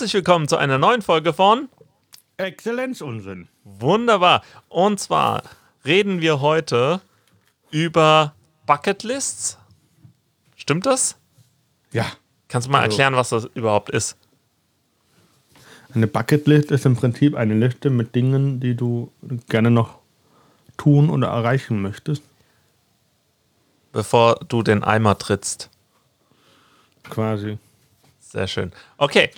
Herzlich willkommen zu einer neuen Folge von Exzellenzunsinn. Wunderbar. Und zwar reden wir heute über Bucketlists. Stimmt das? Ja. Kannst du mal Also- erklären, was das überhaupt ist? Eine Bucketlist ist im Prinzip eine Liste mit Dingen, die du gerne noch tun oder erreichen möchtest. Bevor du den Eimer trittst. Quasi. Sehr schön. Okay.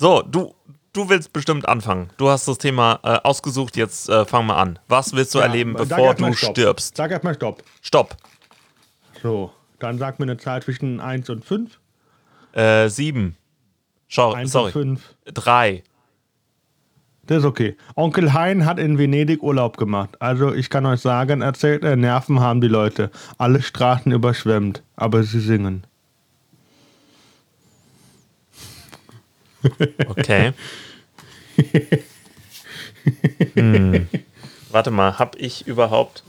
So, du, du willst bestimmt anfangen. Du hast das Thema äh, ausgesucht, jetzt äh, fang mal an. Was willst du erleben, sag bevor du Stopp. stirbst? Sag erstmal Stopp. Stopp. So, dann sag mir eine Zahl zwischen 1 und 5. Äh, sieben. Schau, 1 sorry. und 5. Drei. Das ist okay. Onkel Hein hat in Venedig Urlaub gemacht. Also ich kann euch sagen, erzählt er, Nerven haben die Leute. Alle Straßen überschwemmt, aber sie singen. Okay. hm. Warte mal, hab ich überhaupt.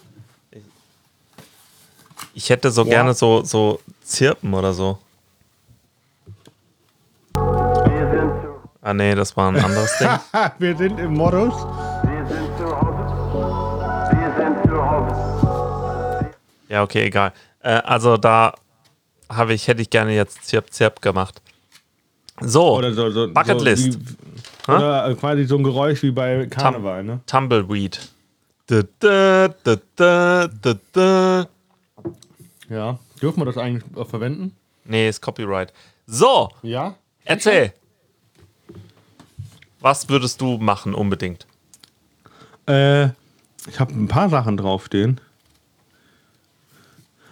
Ich hätte so Boah. gerne so, so Zirpen oder so. Wir sind zu, Ah, nee, das war ein anderes Ding. Wir sind im Modus. wir sind zu Hause. Wir sind zu Hause. Ja, okay, egal. Äh, also da habe ich, hätte ich gerne jetzt Zirp Zirp gemacht. So, Oder so, so, Bucketlist. So wie, oder äh, quasi so ein Geräusch wie bei Karneval, ne? Tumbleweed. Da, da, da, da, da, da. Ja. Dürfen wir das eigentlich äh, verwenden? Nee, ist Copyright. So, Ja. erzähl. Was würdest du machen unbedingt? Äh, ich habe ein paar Sachen draufstehen.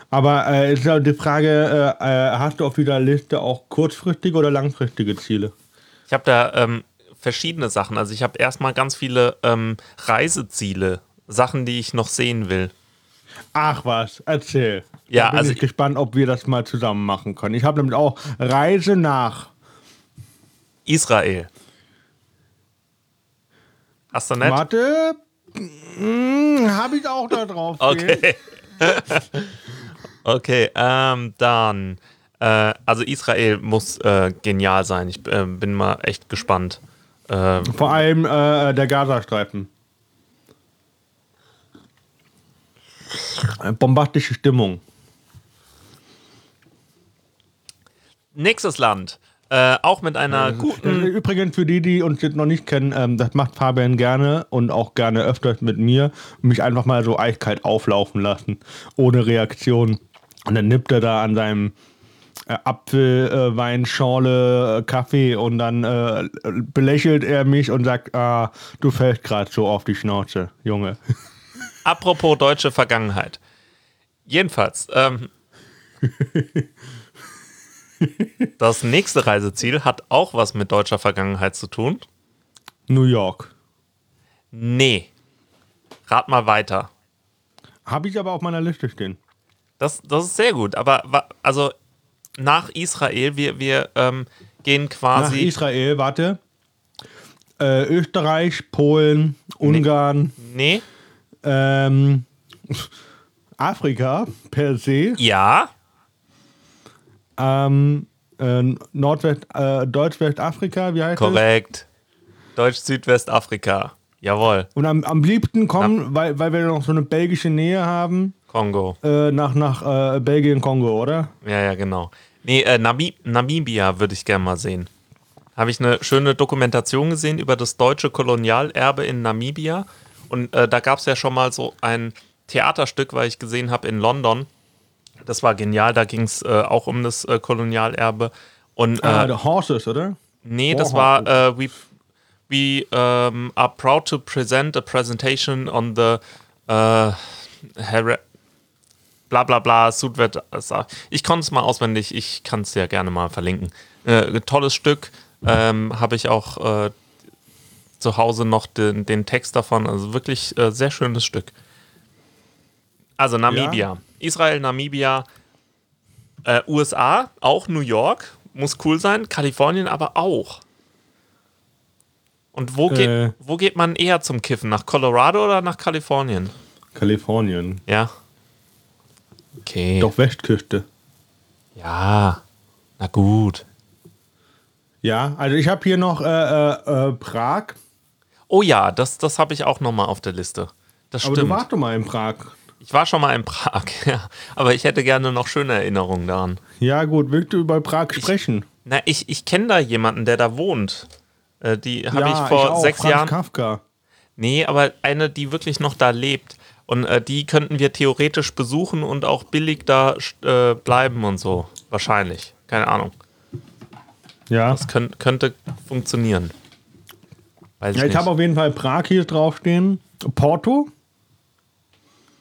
Aber äh, ist ja die Frage, äh, äh, hast du auf dieser Liste auch kurzfristige oder langfristige Ziele? Ich habe da ähm, verschiedene Sachen. Also ich habe erstmal ganz viele ähm, Reiseziele, Sachen, die ich noch sehen will. Ach was, erzähl. Ja, da bin also ich gespannt, ob wir das mal zusammen machen können. Ich habe nämlich auch Reise nach. Israel. Hast du nicht? Warte. Hm, habe ich auch da drauf. Okay. okay, ähm, dann. Äh, also Israel muss äh, genial sein. Ich äh, bin mal echt gespannt. Äh, Vor allem äh, der Gazastreifen. Äh, Bombastische Stimmung. nächstes Land. Äh, auch mit einer Äh, guten. Übrigens, für die, die uns jetzt noch nicht kennen, ähm, das macht Fabian gerne und auch gerne öfters mit mir. Mich einfach mal so eiskalt auflaufen lassen, ohne Reaktion. Und dann nippt er da an seinem äh, Apfel, äh, äh, Kaffee und dann äh, belächelt er mich und sagt, ah, du fällst gerade so auf die Schnauze, Junge. Apropos deutsche Vergangenheit. Jedenfalls, ähm, das nächste Reiseziel hat auch was mit deutscher Vergangenheit zu tun. New York. Nee. Rat mal weiter. Habe ich aber auf meiner Liste stehen. Das, das ist sehr gut, aber also nach Israel, wir, wir ähm, gehen Nach quasi. Israel, warte. Äh, Österreich, Polen, Ungarn, nee? ähm, Afrika per se, Ja, ähm, äh, Nordwest, äh, Deutsch-Westafrika, wie heißt korrekt. Deutsch-Südwestafrika. Jawohl. das? Und am, am liebsten kommen, weil, weil wir noch so eine belgische Nähe haben, Kongo. äh, nach, nach äh, Belgien, Kongo, oder? Ja, ja, genau. Nee, äh, Nabi Namibia würde ich gerne mal sehen. Habe ich eine schöne Dokumentation gesehen über das deutsche Kolonialerbe in Namibia. Und äh, da gab es ja schon mal so ein Theaterstück, weil ich gesehen habe in London. Das war genial, da ging es äh, auch um das äh, Kolonialerbe. Und äh, Ah, the Horses, oder? Nee, das Warhol. war äh, we, we um, are proud to present a presentation on the Hera- bla bla bla Südwest. Ich konnte es mal auswendig, ich kann es ja gerne mal verlinken. Äh, tolles Stück, ähm, habe ich auch äh, zu Hause noch den, den Text davon, also wirklich äh, sehr schönes Stück. Also Namibia, Israel, Namibia, äh, USA, auch New York, muss cool sein, Kalifornien aber auch. Und wo, geht, Äh. wo geht man eher zum Kiffen? Nach Colorado oder nach Kalifornien? Kalifornien. Ja. Okay. Doch Westküste. Ja. Na gut. Ja, also ich habe hier noch äh, äh, äh, Prag. Oh ja, das, das habe ich auch nochmal auf der Liste. Das Aber stimmt. du warst doch mal in Prag. Ich war schon mal in Prag, ja. Aber ich hätte gerne noch schöne Erinnerungen daran. Ja, gut, willst du über Prag sprechen? Na, ich, ich kenne da jemanden, der da wohnt. Äh, die habe ja, ich vor auch, sechs Franz Jahren. Kafka. Nee, aber eine, die wirklich noch da lebt. Und äh, die könnten wir theoretisch besuchen und auch billig da äh, bleiben und so. Wahrscheinlich. Keine Ahnung. Ja. Das könnt, könnte funktionieren. Weiß ich ja ich habe auf jeden Fall Prag hier draufstehen. Porto.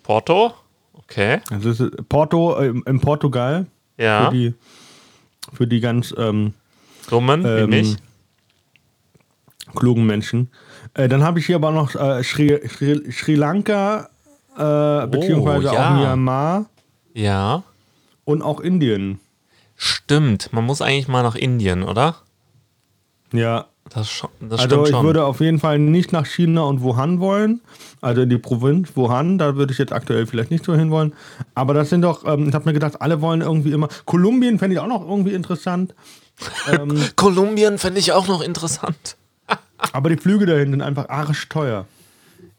Porto? Okay. Äh, Porto äh, in Portugal. Ja. Für die, für die ganz ähm, Dummen wie ähm, mich. klugen Menschen. Äh, dann habe ich hier aber noch äh, Sri, Sri, Sri Lanka, äh, beziehungsweise Oh, ja. auch Myanmar Ja. und auch Indien. Stimmt. Man muss eigentlich mal nach Indien, oder? Ja. Das, das Also ich schon. würde auf jeden Fall nicht nach China und Wuhan wollen. Also in die Provinz Wuhan, da würde ich jetzt aktuell vielleicht nicht so hinwollen. Aber das sind doch, ähm, ich habe mir gedacht, alle wollen irgendwie immer. Kolumbien fände ich auch noch irgendwie interessant. ähm, Kolumbien fände ich auch noch interessant. aber die Flüge dahin sind einfach arschteuer.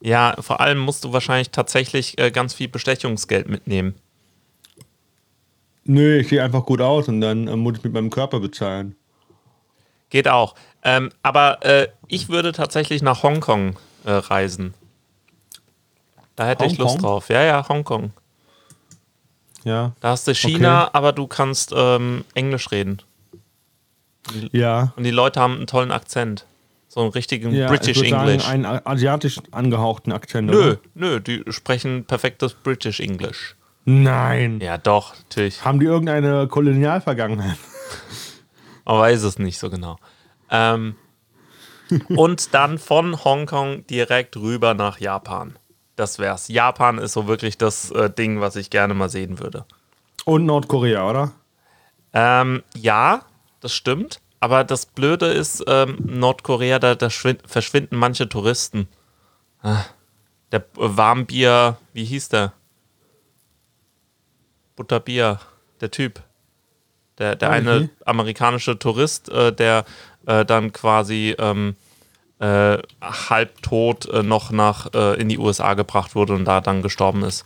Ja, vor allem musst du wahrscheinlich tatsächlich äh, ganz viel Bestechungsgeld mitnehmen. Nö, ich sehe einfach gut aus und dann äh, muss ich mit meinem Körper bezahlen. Geht auch. Ähm, aber äh, ich würde tatsächlich nach Hongkong äh, reisen. Da hätte ich Lust Hongkong? drauf. Ja, ja, Hongkong. Ja. Da hast du China, aber du kannst ähm, Englisch reden. Ja. Und die Leute haben einen tollen Akzent. So einen richtigen ja British ich würd English. Sagen, einen asiatisch angehauchten Akzent. nö, Oder? nö, die sprechen perfektes British English. Nein. Ja, doch, natürlich. Haben die irgendeine Kolonialvergangenheit? Man weiß es nicht so genau. Ähm, und dann von Hongkong direkt rüber nach Japan. Das wär's. Japan ist so wirklich das äh, Ding, was ich gerne mal sehen würde. Und Nordkorea, oder? Ähm, ja, das stimmt. Aber das Blöde ist, ähm, Nordkorea, da, da schwind- verschwinden manche Touristen. Ah, Der Warmbier, wie hieß der? Butterbier, der Typ. Der, der ich eine amerikanische Tourist, äh, der äh, dann quasi ähm, äh, halbtot äh, noch nach äh, in die USA gebracht wurde und da dann gestorben ist.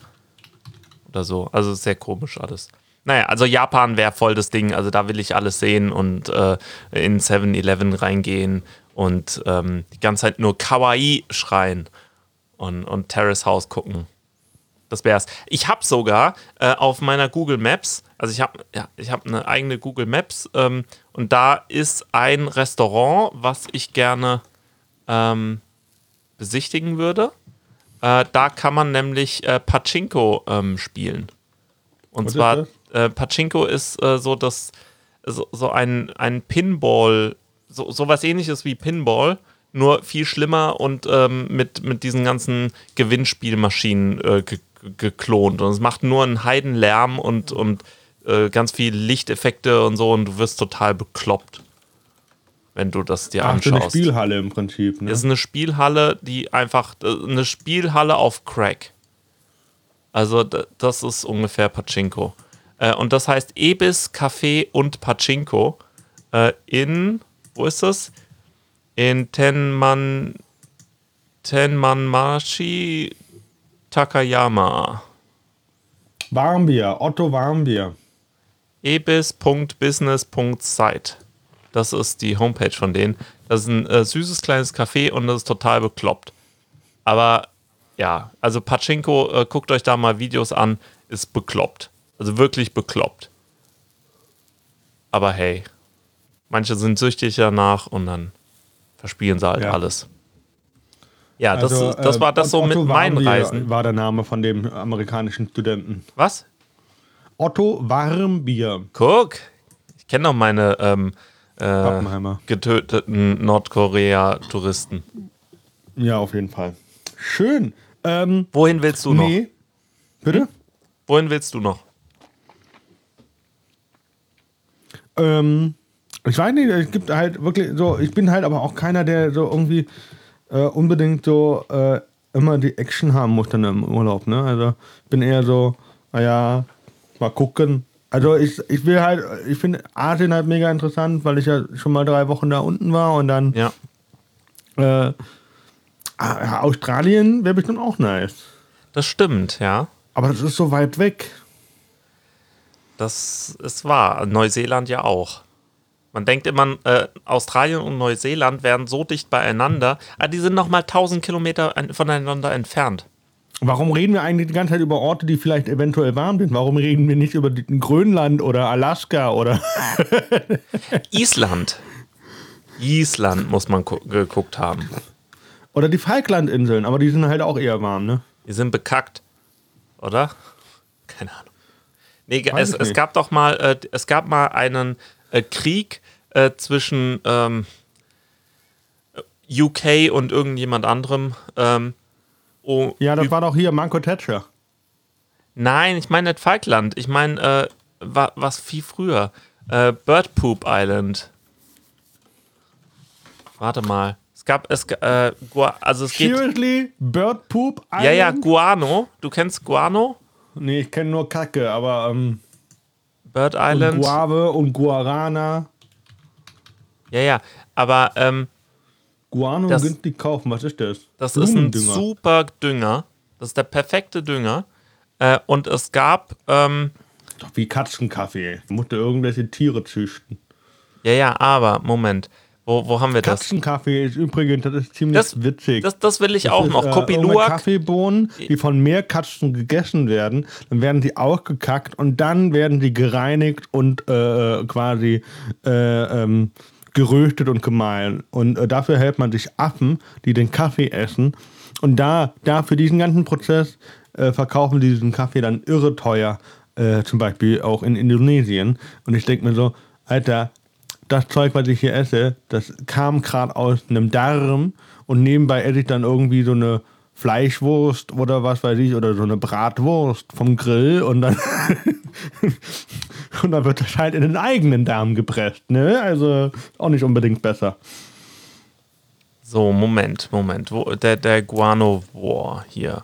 Oder so. Also sehr komisch alles. Naja, also Japan wäre voll das Ding. Also da will ich alles sehen und äh, in 7-Eleven reingehen und ähm, die ganze Zeit nur Kawaii schreien und, und Terrace House gucken. Das wär's. Ich habe sogar äh, auf meiner Google Maps, also ich habe ja, ich hab eine eigene Google Maps ähm, und da ist ein Restaurant, was ich gerne ähm, besichtigen würde. Äh, da kann man nämlich äh, Pachinko ähm, spielen. Und Was zwar? Äh, Pachinko ist äh, so das, so, so ein, ein Pinball, so, so was ähnliches wie Pinball, nur viel schlimmer und ähm, mit, mit diesen ganzen Gewinnspielmaschinen äh, ge geklont. Und es macht nur einen Heidenlärm und, und äh, ganz viel Lichteffekte und so und du wirst total bekloppt, wenn du das dir Ach, so eine anschaust. Spielhalle im Prinzip. Ne? Das ist eine Spielhalle, die einfach äh, eine Spielhalle auf Crack. Also das ist ungefähr Pachinko. Äh, und das heißt Ebis, Café und Pachinko äh, in, wo ist das? In Tenman, Tenmanmachi Takayama. Warmbier, Otto Warmbier. ebis.business.site. Das ist die Homepage von denen. Das ist ein äh, süßes kleines Café und das ist total bekloppt. Aber ja, also Pachinko, äh, guckt euch da mal Videos an, ist bekloppt. Also wirklich bekloppt. Aber hey, manche sind süchtig danach und dann verspielen sie halt Ja. alles. Ja, das, Also, das war das äh, so mit Otto meinen Warmbier Reisen. War der Name von dem amerikanischen Studenten. Was? Otto Warmbier. Guck, ich kenne doch meine ähm, äh, getöteten Nordkorea-Touristen. Ja, auf jeden Fall. Schön. Ähm, Wohin willst du noch? nee. Bitte? Wohin willst du noch? Ähm, ich weiß nicht, es gibt halt wirklich so, ich bin halt aber auch keiner, der so irgendwie äh, unbedingt so äh, immer die Action haben muss dann im Urlaub, ne? Also ich bin eher so, naja, mal gucken, Also ich, ich will halt, ich finde Asien halt mega interessant, weil ich ja schon mal drei Wochen da unten war und dann Ja. äh, ah, Australien wäre bestimmt auch nice. Das stimmt, ja. Aber das ist so weit weg. Das ist wahr. Neuseeland ja auch. Man denkt immer, äh, Australien und Neuseeland wären so dicht beieinander, aber die sind noch mal 1000 Kilometer voneinander entfernt. Warum reden wir eigentlich die ganze Zeit über Orte, die vielleicht eventuell warm sind? Warum reden wir nicht über Grönland oder Alaska oder Island. Island muss man gu geguckt haben. oder die Falklandinseln? Aber die sind halt auch eher warm, ne? Die sind bekackt, oder? Keine Ahnung. Nee, es, es gab doch mal, äh, es gab mal einen äh, Krieg äh, zwischen ähm, UK und irgendjemand anderem. Ähm, oh, Ja, das war doch hier Manko Thatcher. Nein, ich meine nicht Falkland. Ich meine, äh, wa was viel früher. Äh, Bird Poop Island. Warte mal. Es gab, es, äh, also es geht. Seriously? Bird Poop Island? Ja, ja, Guano. Du kennst Guano? Nee, ich kenne nur Kacke, aber ähm, Bird und Island. Guave und Guarana. Ja, ja. Aber ähm, Guano Das- günstig kaufen, was ist das? das ist ein super Dünger. Das ist der perfekte Dünger. Äh, und es gab, ähm, Doch wie Katzenkaffee. Du musst irgendwelche Tiere züchten. ja, ja, aber, Moment. Wo, wo haben wir das? Katzenkaffee ist übrigens, das ist ziemlich Das, witzig. das, das will ich Das auch ist, noch. äh, Kopi Luwak. Kaffeebohnen, die von mehr Katzen gegessen werden, dann werden die ausgekackt und dann werden die gereinigt und äh, quasi äh, ähm, geröstet und gemahlen. Und äh, dafür hält man sich Affen, die den Kaffee essen. Und da, da für diesen ganzen Prozess äh, verkaufen die diesen Kaffee dann irre teuer, äh, zum Beispiel auch in Indonesien. Und ich denke mir so, Alter, das Zeug, was ich hier esse, das kam gerade aus einem Darm und nebenbei esse ich dann irgendwie so eine Fleischwurst oder was weiß ich, oder so eine Bratwurst vom Grill und dann, und dann wird das halt in den eigenen Darm gepresst, ne? Also auch nicht unbedingt besser. So, Moment, Moment. Wo, der, der Guano War hier.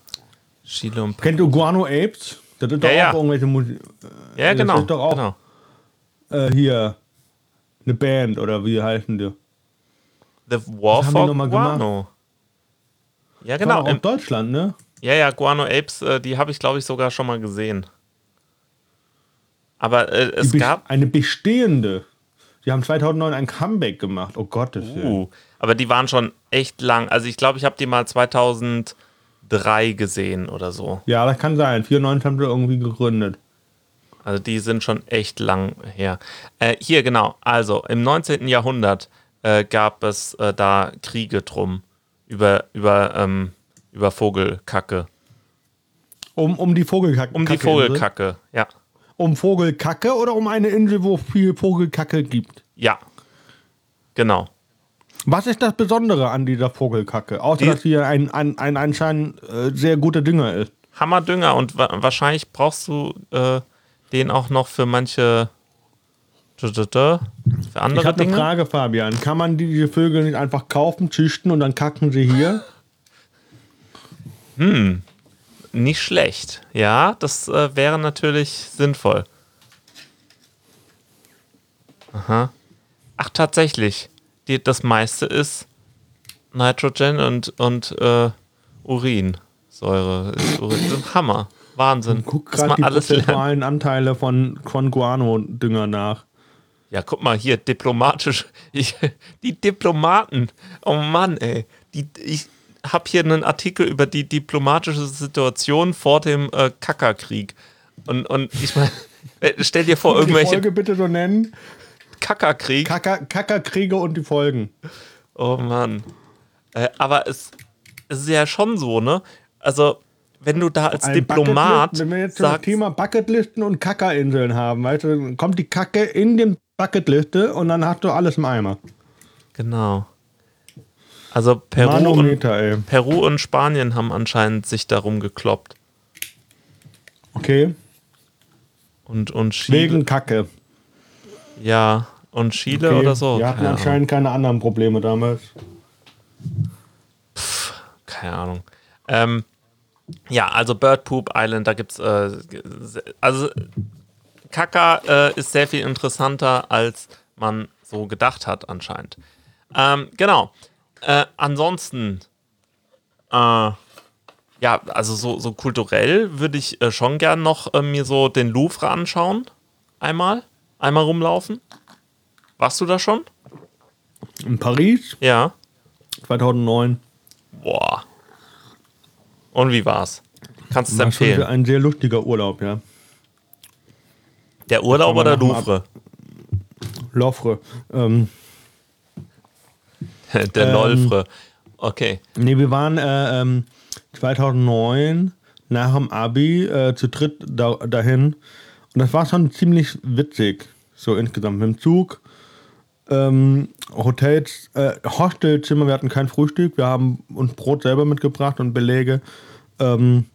Chile und Kennt du Guano Apes? Das sind doch Ja, ja. auch irgendwelche Musik. Ja, das genau. ist doch auch- genau. Äh, hier. Eine Band oder wie heißen die? The War for mal gemacht? Guano. Ja, Genau. Im, Deutschland, ne? ja, ja, Guano Apes, äh, die habe ich, glaube ich, sogar schon mal gesehen. Aber äh, es Die gab. eine bestehende. Die haben 2009 ein Comeback gemacht. Oh Gottes. Uh, aber die waren schon echt lang. Also ich glaube, ich habe die mal 2003 gesehen oder so. Ja, das kann sein. 94 haben sie irgendwie gegründet. Also die sind schon echt lang her. Äh, hier genau, also im 19. Jahrhundert äh, gab es äh, da Kriege drum über, über, ähm, über Vogelkacke. Um, um die Vogelkacke. Um die? Vogelkacke, ja. Um Vogelkacke oder um eine Insel, wo viel Vogelkacke gibt? Ja. Genau. Was ist das Besondere an dieser Vogelkacke? Außer, Die- dass sie ein, ein, ein anscheinend äh, sehr guter Dünger ist. Hammerdünger und wa wahrscheinlich brauchst du äh, den auch noch für manche für Ich andere habe eine Dinge. Frage, Fabian. Kann man diese Vögel nicht einfach kaufen, züchten und dann kacken sie hier? Nicht schlecht. Ja, das äh, wäre natürlich sinnvoll. Aha. Ach, tatsächlich. Die, das meiste ist Nitrogen und, und äh, Urinsäure. Ist Urin. Das ist Hammer. Wahnsinn. Guck gerade die prozessualen Anteile von, von Guano-Dünger nach. Ja, guck mal hier, diplomatisch. Ich, die Diplomaten. Oh Mann, ey. Die, ich habe hier einen Artikel über die diplomatische Situation vor dem äh, Kackerkrieg. Und, und ich meine, stell dir vor, Die irgendwelche Folge bitte so nennen. Kackerkrieg. Kacker, Kackerkriege und die Folgen. Oh Mann. Äh, aber es, es ist ja schon so, ne? Also, wenn du da als Ein Diplomat Wenn wir jetzt das sagst, Thema Bucketlisten und Kackerinseln haben, weißt du, dann kommt die Kacke in den Bucketliste und dann hast du alles im Eimer. genau. Also Peru und. Peru und Spanien haben anscheinend sich darum gekloppt. Okay. Und, und Chile. Wegen Kacke. Ja, und Chile Okay. oder so. Wir hatten Keine Ahnung. anscheinend keine anderen Probleme damals. Keine Ahnung. Ähm, ja, also Bird Poop Island, da gibt's äh, also Kaka äh, ist sehr viel interessanter, als man so gedacht hat, anscheinend. Ähm, genau. Äh, ansonsten, äh, ja, also so, so kulturell würde ich äh, schon gern noch äh, mir so den Louvre anschauen. Einmal. Einmal rumlaufen. Warst du da schon? In Paris Ja. 2009. Boah. Und wie war's? Kannst du es schon empfehlen? ein sehr lustiger Urlaub, ja. Der Urlaub oder Louvre? Louvre. Ähm, Der Ähm, Lolfre. Okay. nee, wir waren äh, ähm, 2009 nach dem Abi äh, zu dritt da, dahin. Und das war schon ziemlich witzig. So insgesamt mit dem Zug. Ähm, Hotels, äh, Hostelzimmer, wir hatten kein Frühstück. Wir haben uns Brot selber mitgebracht und Belege. Ähm,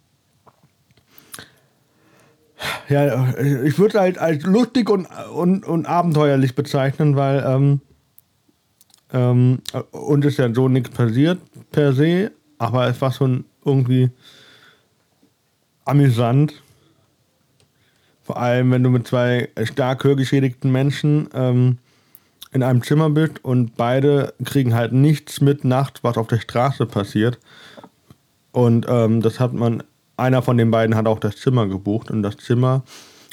ja, ich würde halt als lustig und, und, und abenteuerlich bezeichnen, weil ähm, ähm, uns ist ja so nichts passiert per se, aber es war schon irgendwie amüsant. Vor allem, wenn du mit zwei stark hörgeschädigten Menschen ähm, in einem Zimmer bist und beide kriegen halt nichts mit nachts, was auf der Straße passiert. Und ähm, das hat man, einer von den beiden hat auch das Zimmer gebucht und das Zimmer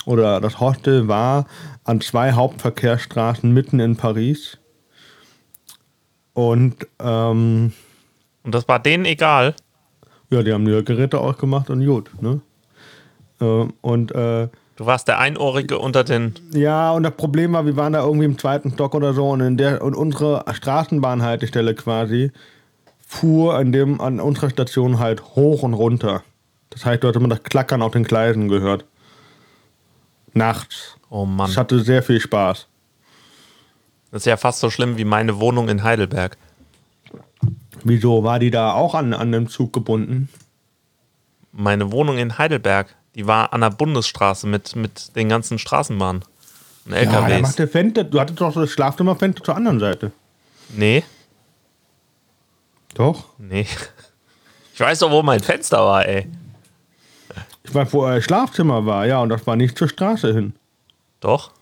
oder das Hostel war an zwei Hauptverkehrsstraßen mitten in Paris. Und ähm, Und das war denen egal. ja, die haben die Geräte ausgemacht und gut, ne? Ähm, und äh, Du warst der Einohrige unter den. ja, und das Problem war, wir waren da irgendwie im zweiten Stock oder so und in der und unsere Straßenbahnhaltestelle quasi fuhr an dem an unserer Station halt hoch und runter. Das heißt, dort hat man das Klackern auf den Gleisen gehört. Nachts. Oh Mann. Ich hatte sehr viel Spaß. Das ist ja fast so schlimm wie meine Wohnung in Heidelberg. Wieso war die da auch an, an dem Zug gebunden? Meine Wohnung in Heidelberg, die war an der Bundesstraße mit, mit den ganzen Straßenbahnen und Ja, da LKWs. macht der Fenster, du hattest doch das Schlafzimmerfenster zur anderen Seite. nee, Doch. nee. Ich weiß doch, wo mein Fenster war, ey. Ich weiß, wo euer Schlafzimmer war, ja, und das war nicht zur Straße hin. Doch.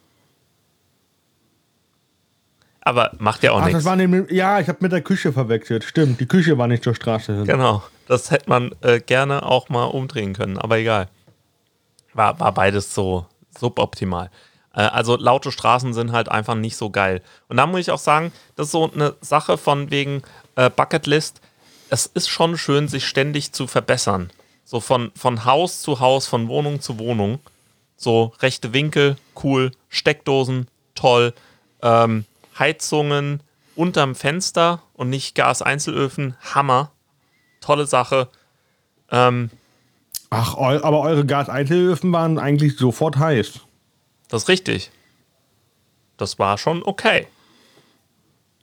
Aber macht ja auch Ach, das nichts. war nämlich, ja, ich habe mit der Küche verwechselt. Stimmt, die Küche war nicht zur Straße hin. Genau. Das hätte man äh, gerne auch mal umdrehen können, aber egal. War, war beides so suboptimal. Äh, also laute Straßen sind halt einfach nicht so geil. Und da muss ich auch sagen, das ist so eine Sache von wegen äh, Bucketlist. Es ist schon schön, sich ständig zu verbessern. So von, von Haus zu Haus, von Wohnung zu Wohnung. So rechte Winkel, cool. Steckdosen, toll. Ähm, Heizungen unterm Fenster und nicht Gaseinzelöfen, Hammer. Tolle Sache. Ähm, Ach, eu, aber eure Gaseinzelöfen waren eigentlich sofort heiß. das ist richtig. Das war schon okay.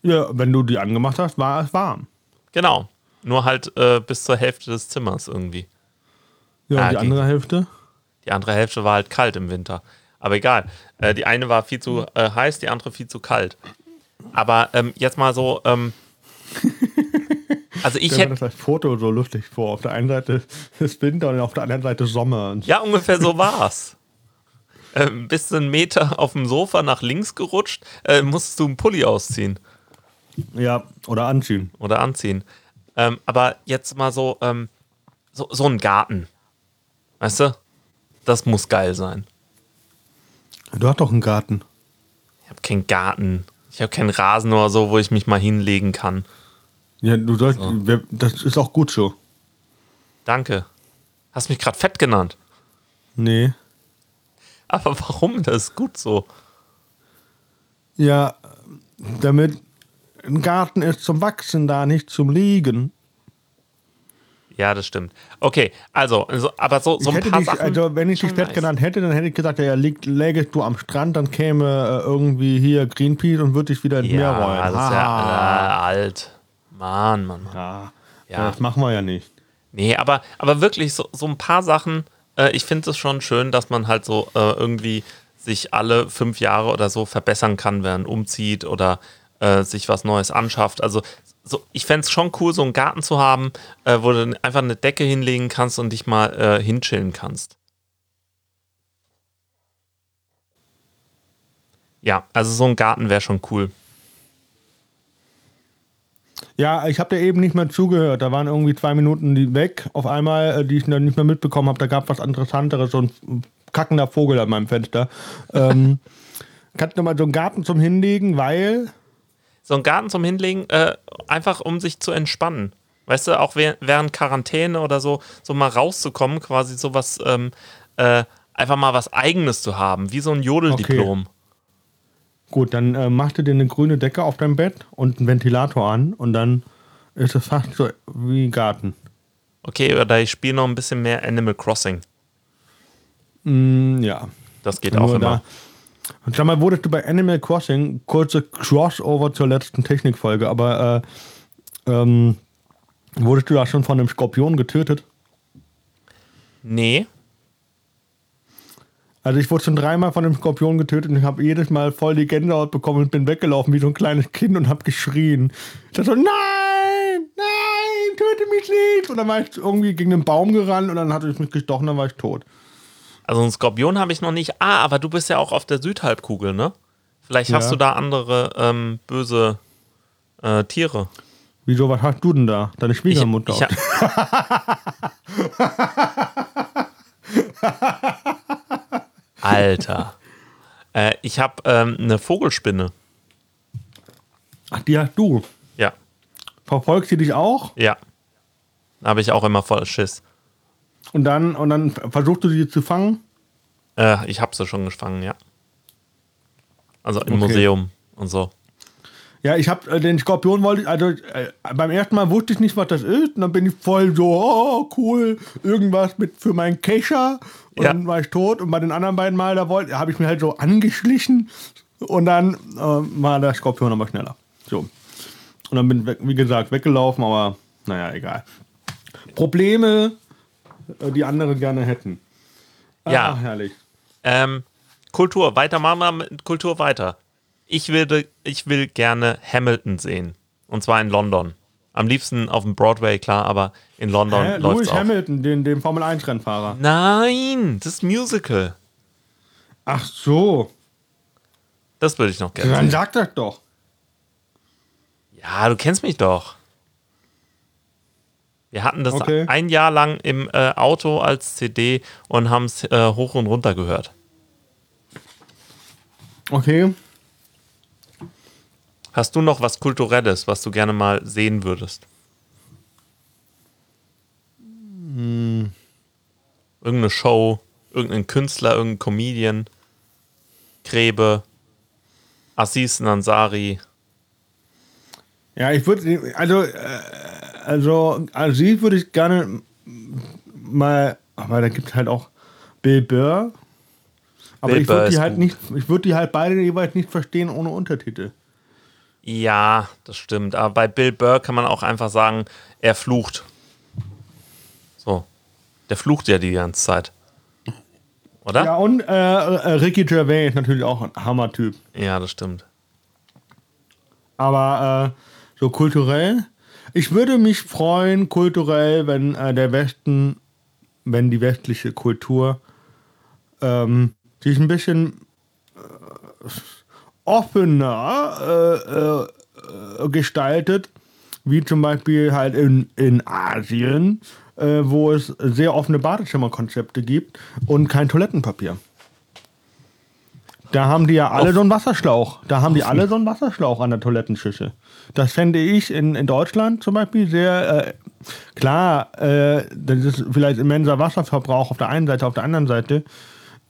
Ja, wenn du die angemacht hast, war es warm. Genau. Nur halt äh, bis zur Hälfte des Zimmers irgendwie. Ja, Ah, und die ging. andere Hälfte? Die andere Hälfte war halt kalt im Winter. Aber egal. Äh, die eine war viel zu äh, heiß, die andere viel zu kalt. Aber ähm, jetzt mal so. Ähm, also ich hätte. das Foto so lustig vor. Auf der einen Seite ist Winter und auf der anderen Seite Sommer. Ja, ungefähr so war's. Ähm, bist du einen Meter auf dem Sofa nach links gerutscht, äh, musstest du einen Pulli ausziehen. ja, oder anziehen. oder anziehen. Ähm, aber jetzt mal so, ähm, so, so ein Garten. Weißt du? Das muss geil sein. Du hast doch einen Garten. Ich habe keinen Garten. Ich habe keinen Rasen oder so, wo ich mich mal hinlegen kann. Ja, du sollst, wer- das ist auch gut so. Danke. Hast mich gerade fett genannt. Nee. Aber warum? Das ist gut so. Ja, damit ein Garten ist zum Wachsen da, nicht zum Liegen. Ja, das stimmt. Okay, also, also aber so, so ein paar dich, Sachen. also wenn ich dich fett nice. genannt hätte, dann hätte ich gesagt, ja, liegt, lägest du am Strand, dann käme äh, irgendwie hier Greenpeace und würde dich wieder ins Meer Ja, rollen. das ist ja äh, alt. Mann, Mann, Mann. ja. Ja. das machen wir ja nicht. Nee, aber, aber wirklich so, so ein paar Sachen, äh, ich finde es schon schön, dass man halt so äh, irgendwie sich alle fünf Jahre oder so verbessern kann, während umzieht oder äh, sich was Neues anschafft. Also so, ich fände es schon cool, so einen Garten zu haben, äh, wo du einfach eine Decke hinlegen kannst und dich mal äh, hinchillen kannst. Ja, also so ein Garten wäre schon cool. Ja, ich habe dir eben nicht mehr zugehört. Da waren irgendwie zwei Minuten die weg. Auf einmal, äh, die ich dann nicht mehr mitbekommen habe. Da gab was Interessanteres. So ein kackender Vogel an meinem Fenster. ähm, kannst du mal so einen Garten zum Hinlegen, weil. So ein Garten zum Hinlegen, äh, einfach um sich zu entspannen. Weißt du, auch während, Quarantäne oder so, so mal rauszukommen, quasi sowas, ähm, äh, einfach mal was Eigenes zu haben, wie so ein Jodeldiplom. Gut, dann äh, mach dir eine grüne Decke auf dein Bett und einen Ventilator an und dann ist es fast so wie Garten. Okay, oder ich spiele noch ein bisschen mehr Animal Crossing. Mm, ja. Das geht auch Nur immer. da. Und sag mal, wurdest du bei Animal Crossing, kurze Crossover zur letzten Technikfolge, aber äh, ähm, wurdest du da schon von einem Skorpion getötet? Nee. Also ich wurde schon dreimal von einem Skorpion getötet und ich habe jedes Mal voll die Gänsehaut bekommen und bin weggelaufen wie so ein kleines Kind und habe geschrien. Ich dachte so, nein, nein, töte mich nicht. Und dann war ich irgendwie gegen einen Baum gerannt und dann hatte ich mich gestochen, dann war ich tot. Also einen Skorpion habe ich noch nicht. Ah, aber du bist ja auch auf der Südhalbkugel, ne? Vielleicht hast Ja. du da andere ähm, böse äh, Tiere. Wieso, was hast du denn da? Deine Ich, Schwiegermutter. ich, Alter. Äh, ich habe ähm, eine Vogelspinne. Ach, die hast du. Ja, Verfolgt sie dich auch? ja. Da habe ich auch immer voll Schiss. Und dann, und dann versuchst du sie zu fangen? Äh, ich habe sie schon gefangen, ja. Also im Okay. Museum und so. Ja, ich habe äh, den Skorpion wollte ich, also äh, beim ersten Mal wusste ich nicht, was das ist. Und dann bin ich voll so, oh, cool, irgendwas mit für meinen Kescher. Und Ja. dann war ich tot. Und bei den anderen beiden Mal, da wollte, habe ich mir halt so angeschlichen. Und dann äh, war der Skorpion aber schneller. So. Und dann bin ich, weg- wie gesagt, weggelaufen, aber naja, egal. Probleme, äh, die andere gerne hätten. Ja. Ah, herrlich. Ähm, Kultur, weiter machen wir mit Kultur weiter. Ich will, ich will gerne Hamilton sehen. Und zwar in London. Am liebsten auf dem Broadway, klar, aber in London Hä? läuft's Lewis auch. Hamilton, den, den Formel 1-Rennfahrer. Nein, das ist Musical. Ach so. Das würde ich noch gerne Dann sehen. sag das doch. Ja, du kennst mich doch. Wir hatten das Okay. ein Jahr lang im äh, Auto als CD und haben es äh, hoch und runter gehört. Okay. Hast du noch was Kulturelles, was du gerne mal sehen würdest? Irgendeine Show, irgendein Künstler, irgendein Comedian, Grebe, Assis Nansari. Ja, ich würde, also, äh, also, sie würde ich gerne mal, aber da gibt es halt auch Bill Burr. Aber Bill ich würde die halt gut. nicht, ich würde die halt beide jeweils nicht verstehen ohne Untertitel. Ja, das stimmt. Aber bei Bill Burr kann man auch einfach sagen, er flucht. So. Der flucht ja die ganze Zeit. Oder? Ja, und äh, äh, Ricky Gervais ist natürlich auch ein Hammer-Typ. Ja, das stimmt. Aber äh, so kulturell, ich würde mich freuen, kulturell, wenn äh, der Westen, wenn die westliche Kultur ähm, sich ein bisschen äh, offener äh, äh, gestaltet, wie zum Beispiel halt in, in Asien, äh, wo es sehr offene Badezimmerkonzepte gibt und kein Toilettenpapier. Da haben die ja alle Auf- so einen Wasserschlauch. Da haben die alle so einen Wasserschlauch an der Toilettenschüssel. Das fände ich in, in Deutschland zum Beispiel sehr äh, klar. Äh, das ist vielleicht immenser Wasserverbrauch auf der einen Seite, auf der anderen Seite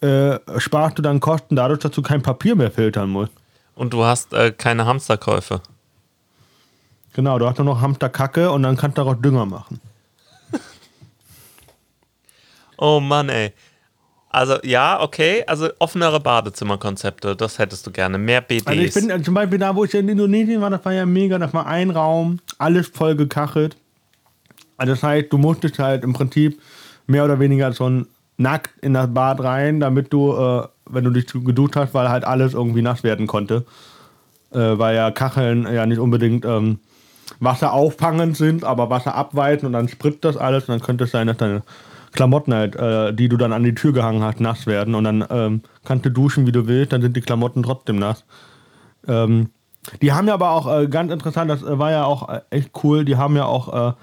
äh, sparst du dann Kosten dadurch, dass du kein Papier mehr filtern musst. Und du hast äh, keine Hamsterkäufe. Genau, du hast nur noch Hamsterkacke und dann kannst du daraus Dünger machen. Oh Mann, ey. Also, ja, okay. Also, offenere Badezimmerkonzepte, das hättest du gerne. Mehr BDs. Also ich bin äh, zum Beispiel da, wo ich in Indonesien war, das war ja mega, das war ein Raum, alles voll gekachelt. Also das heißt, du musstest halt im Prinzip mehr oder weniger schon nackt in das Bad rein, damit du, äh, wenn du dich geduscht hast, weil halt alles irgendwie nass werden konnte. Äh, weil ja Kacheln ja nicht unbedingt ähm, Wasser auffangend sind, aber Wasser abweiten und dann spritzt das alles und dann könnte es sein, dass deine Klamotten halt, äh, die du dann an die Tür gehangen hast, nass werden und dann ähm, kannst du duschen, wie du willst, dann sind die Klamotten trotzdem nass. Ähm, die haben ja aber auch äh, ganz interessant, das äh, war ja auch äh, echt cool, die haben ja auch,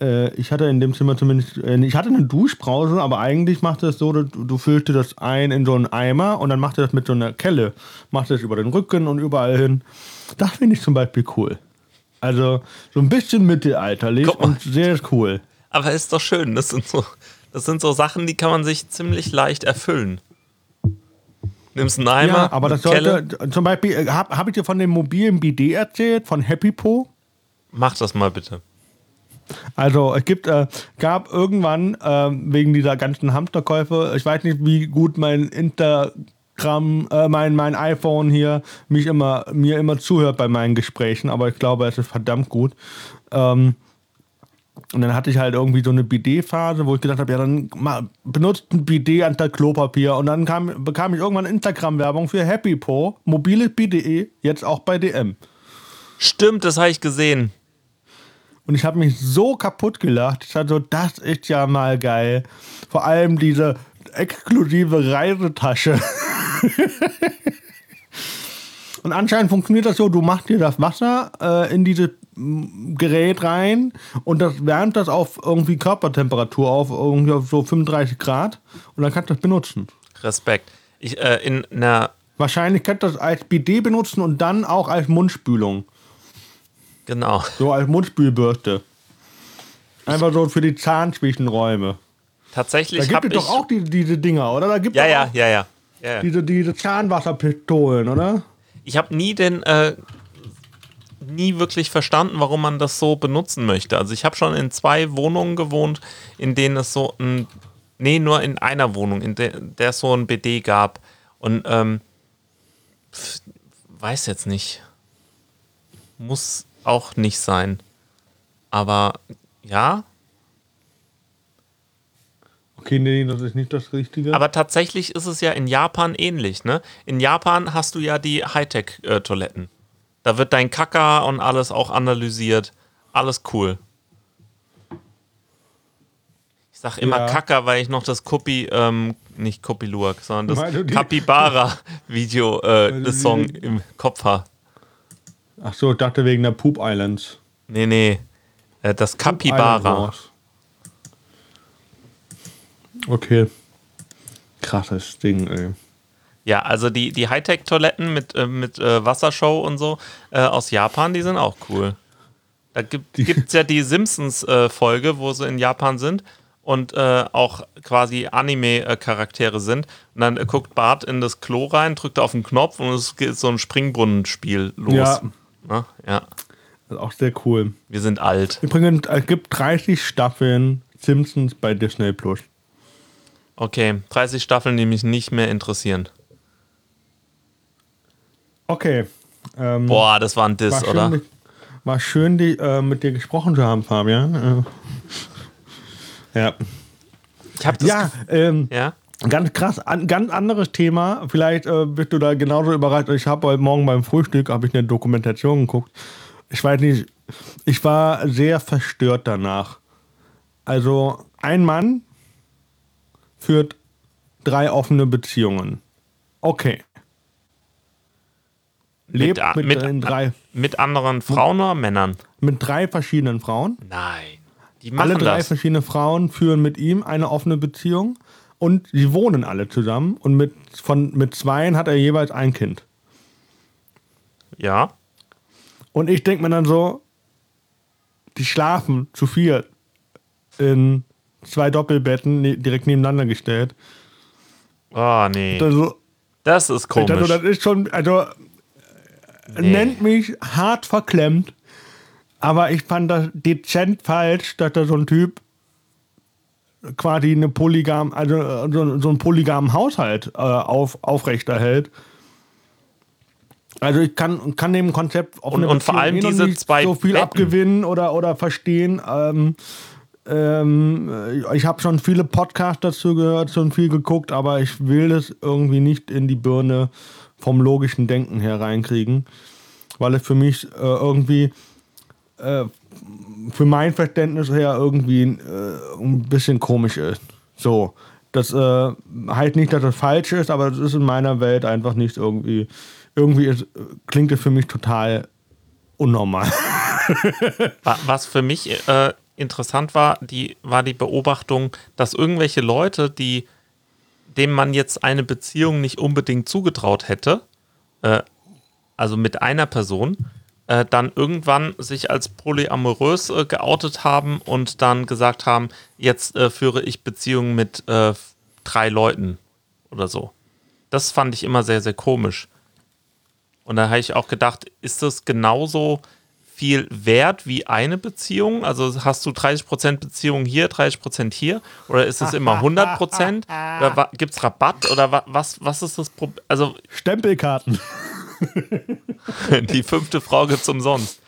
äh, äh, ich hatte in dem Zimmer zumindest, äh, ich hatte eine Duschbrause, aber eigentlich machte es so, du, du füllst dir das ein in so einen Eimer und dann macht das mit so einer Kelle, macht das über den Rücken und überall hin. Das finde ich zum Beispiel cool. Also so ein bisschen mittelalterlich und sehr cool. Aber ist doch schön. Das sind so, das sind so Sachen, die kann man sich ziemlich leicht erfüllen. Nimmst einen Eimer, Ja, aber das Kelle, sollte, zum Beispiel, habe hab ich dir von dem mobilen Bidet erzählt, von Happy Po? mach das mal bitte. Also es gibt, äh, gab irgendwann ähm, wegen dieser ganzen Hamsterkäufe, ich weiß nicht, wie gut mein Instagram, äh, mein, mein iPhone hier mich immer, mir immer zuhört bei meinen Gesprächen, aber ich glaube, es ist verdammt gut. Ähm, und dann hatte ich halt irgendwie so eine Bidet-Phase, wo ich gedacht habe, ja, dann mal, benutzt ein Bidet anstatt Klopapier. Und dann kam, bekam ich irgendwann Instagram-Werbung für Happy Po, mobiles Bidet, jetzt auch bei DM. Stimmt, das habe ich gesehen. Und ich habe mich so kaputt gelacht. Ich dachte so, das ist ja mal geil. Vor allem diese exklusive Reisetasche. Und anscheinend funktioniert das so, du machst dir das Wasser äh, in dieses mm, Gerät rein und das wärmt das auf irgendwie Körpertemperatur auf, irgendwie auf so 35 Grad und dann kannst du das benutzen. Respekt. Ich, äh, in einer, Wahrscheinlich kannst du das als BD benutzen und dann auch als Mundspülung. Genau. So als Mundspülbürste. Einfach so für die Zahnzwischenräume. Da Tatsächlich gibt habe es doch auch die, diese Dinger, oder? Da gibt ja, ja, ja, ja, ja. diese, diese Zahnwasserpistolen, oder? Ich habe nie den, äh, nie wirklich verstanden, warum man das so benutzen möchte. Also ich habe schon in zwei Wohnungen gewohnt, in denen es so ein, nee, nur in einer Wohnung, in der, der es so ein BD gab. Und ähm, weiß jetzt nicht. Muss auch nicht sein. Aber ja, Okay, nee, das ist nicht das Richtige. aber tatsächlich ist es ja in Japan ähnlich, ne? In Japan hast du ja die Hightech-Toiletten. Da wird dein Kacker und alles auch analysiert. Alles cool. Ich sag immer Ja. Kacker, weil ich noch das Kopi, ähm, nicht Kopi Luwak, sondern das Capybara-Video, äh, Song im Kopf habe. Ach so, ich dachte wegen der Poop Islands. Nee, nee. Äh, das Capybara. Okay. Krasses Ding, ey. Ja, also die, die Hightech-Toiletten mit, äh, mit äh, Wassershow und so äh, aus Japan, die sind auch cool. Da gibt es ja die Simpsons-Folge, wo sie in Japan sind und äh, auch quasi Anime-Charaktere sind. Und dann äh, guckt Bart in das Klo rein, drückt auf den Knopf und es geht so ein Springbrunnenspiel los. Ja. Ne? ja, Das ist auch sehr cool. wir sind alt. Übrigens, es gibt 30 Staffeln Simpsons bei Disney Plus. Okay, 30 Staffeln, die mich nicht mehr interessieren. Okay. Ähm, Boah, das war ein Diss, war schön, oder? war schön, die, äh, mit dir gesprochen zu haben, Fabian. Äh, ja. Ich hab das Ja, ähm, ja. Ganz krass, an, ganz anderes Thema. Vielleicht äh, bist du da genauso überrascht. Ich habe heute Morgen beim Frühstück habe ich eine Dokumentation geguckt. Ich weiß nicht, ich war sehr verstört danach. Also ein Mann führt drei offene Beziehungen. Okay. Lebt a- mit, den drei, mit anderen Frauen oder Männern? mit drei verschiedenen Frauen. Nein. Die machen Alle drei das. verschiedene Frauen führen mit ihm eine offene Beziehung und sie wohnen alle zusammen und mit, von, mit zweien hat er jeweils ein Kind. Ja. Und ich denke mir dann so, die schlafen zu viert in zwei Doppelbetten ne, direkt nebeneinander gestellt. Oh, nee. Also, Das ist komisch. das ist schon, also Nee. nennt mich hart verklemmt, aber ich fand das dezent falsch, dass da so ein Typ quasi eine polygam, also so, so einen polygamen Haushalt äh, auf, aufrechterhält. Also ich kann, kann dem Konzept offene Und- und vor allem eh diese nicht zwei so viel Betten. abgewinnen oder, oder verstehen. Ähm, ähm, ich habe schon viele Podcasts dazu gehört, schon viel geguckt, aber ich will das irgendwie nicht in die Birne vom logischen Denken her reinkriegen, weil es für mich äh, irgendwie äh, für mein Verständnis her irgendwie äh, ein bisschen komisch ist. So. Das äh, heißt nicht, dass das falsch ist, aber das ist in meiner Welt einfach nicht irgendwie. Irgendwie ist, klingt es für mich total unnormal. Wa- Was für mich äh, interessant war, die, war die Beobachtung, dass irgendwelche Leute, die dem man jetzt eine Beziehung nicht unbedingt zugetraut hätte, äh, also mit einer Person, äh, dann irgendwann sich als polyamorös äh, geoutet haben und dann gesagt haben, jetzt äh, führe ich Beziehungen mit äh, drei Leuten oder so. Das fand ich immer sehr, sehr komisch. Und da habe ich auch gedacht, ist das genauso viel wert wie eine Beziehung? Also hast du 30% Beziehung hier, 30% hier? Oder ist es immer 100%? Oder gibt es Rabatt? Oder wa was, was ist das Problem? Also Stempelkarten. die fünfte Frau gibt's umsonst.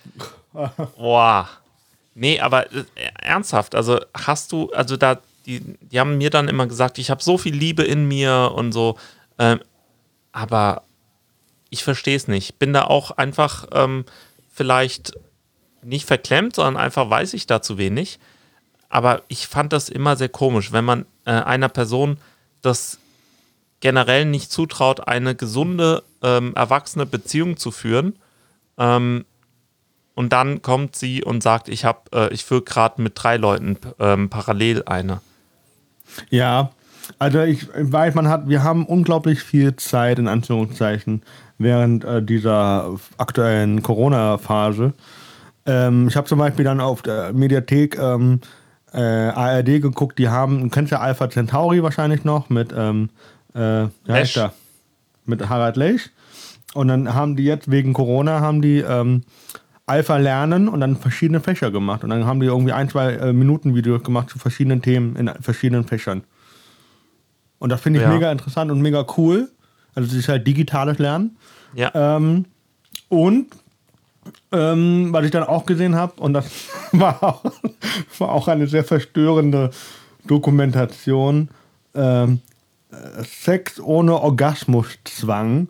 Boah. Nee, aber äh, ernsthaft, also hast du, also da, die, die haben mir dann immer gesagt, ich habe so viel Liebe in mir und so, ähm, aber ich verstehe es nicht. Bin da auch einfach ähm, vielleicht nicht verklemmt, sondern einfach weiß ich da zu wenig. Aber ich fand das immer sehr komisch, wenn man äh, einer Person das generell nicht zutraut, eine gesunde, ähm, erwachsene Beziehung zu führen. Ähm, und dann kommt sie und sagt, ich habe, äh, ich führe gerade mit drei Leuten ähm, parallel eine. Ja, also ich weiß, man hat, wir haben unglaublich viel Zeit, in Anführungszeichen, während äh, dieser aktuellen Corona-Phase. Ähm, ich habe zum Beispiel dann auf der Mediathek ähm, äh, ARD geguckt, die haben, du kennst ja Alpha Centauri wahrscheinlich noch mit, ähm, äh, Lesch. Mit Harald Lesch. Und dann haben die jetzt wegen Corona haben die ähm, Alpha lernen und dann verschiedene Fächer gemacht. Und dann haben die irgendwie ein, zwei äh, Minuten Videos gemacht zu verschiedenen Themen in verschiedenen Fächern. Und das finde ich Ja. mega interessant und mega cool. Also es ist halt digitales Lernen. Ja. Ähm, und ähm, was ich dann auch gesehen habe, und das war auch, war auch eine sehr verstörende Dokumentation, ähm, äh, Sex ohne Orgasmuszwang.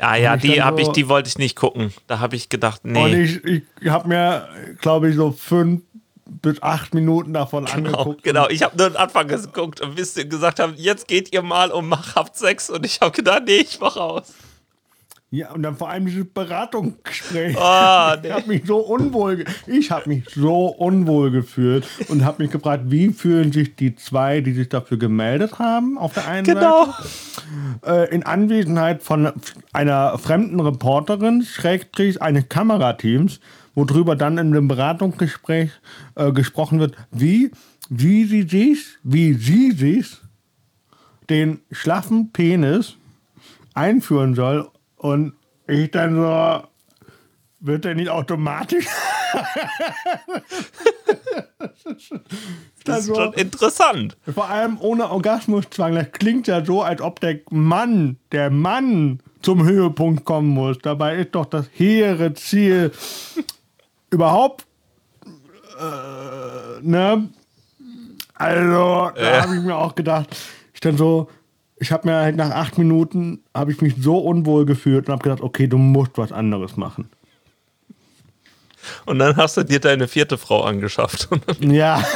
ja, ja, die habe ich, die wollte ich nicht gucken. Da habe ich gedacht, Und nee. ich, ich habe mir, glaube ich, so fünf bis acht Minuten davon Genau, angeguckt. genau. Ich habe nur den Anfang geguckt und bis sie gesagt haben, jetzt geht ihr mal und macht habt Sex und ich habe gedacht, nee, ich mach aus. Ja, und dann vor allem dieses Beratungsgespräch. Ah, Ich habe mich so unwohl, ich habe mich so unwohl gefühlt und habe mich gefragt, wie fühlen sich die zwei, die sich dafür gemeldet haben, auf der einen Genau. Seite, äh, in Anwesenheit von einer fremden Reporterin, Schrägstrich eines Kamerateams, worüber dann in dem Beratungsgespräch äh, gesprochen wird, wie, wie sie sich, wie sie sich den schlaffen Penis einführen soll und ich dann so, wird der nicht automatisch? Das ist Also- schon interessant. Vor allem ohne Orgasmuszwang. Das klingt ja so, als ob der Mann, der Mann zum Höhepunkt kommen muss. Dabei ist doch das hehre Ziel überhaupt, äh, ne? Also, da habe ich mir auch gedacht, ich dann so, ich habe mir halt nach acht Minuten, habe ich mich so unwohl gefühlt und habe gedacht, okay, du musst was anderes machen. Und dann hast du dir deine vierte Frau angeschafft. Ja.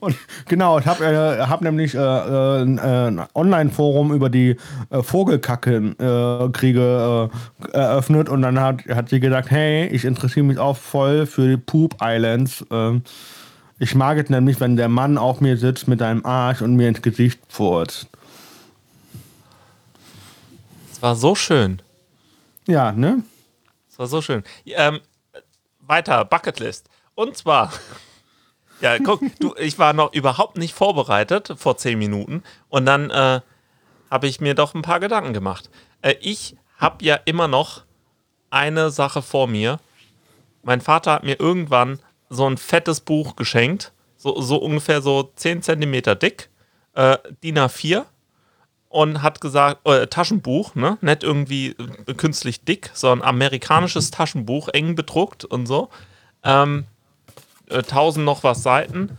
Und genau, ich habe äh, hab nämlich äh, äh, ein, äh, Online-Forum über die äh, Vogelkackenkriege äh, eröffnet und dann hat, hat sie gesagt, hey, ich interessiere mich auch voll für die Poop Islands. Ich mag es nämlich, wenn der Mann auf mir sitzt mit einem Arsch und mir ins Gesicht furzt. Es war so schön. Ja, ne? Es war so schön. Ähm, weiter, Bucketlist. Und zwar, ja, guck, du, ich war noch überhaupt nicht vorbereitet vor zehn Minuten und dann äh, habe ich mir doch ein paar Gedanken gemacht. Äh, ich habe ja immer noch eine Sache vor mir. Mein Vater hat mir irgendwann so ein fettes Buch geschenkt, so, so ungefähr so 10 Zentimeter dick, äh, DIN A4 und hat gesagt, äh, Taschenbuch, ne? Nicht irgendwie äh, künstlich dick, sondern amerikanisches Taschenbuch, eng bedruckt und so. Ähm, äh, 1000 noch was Seiten.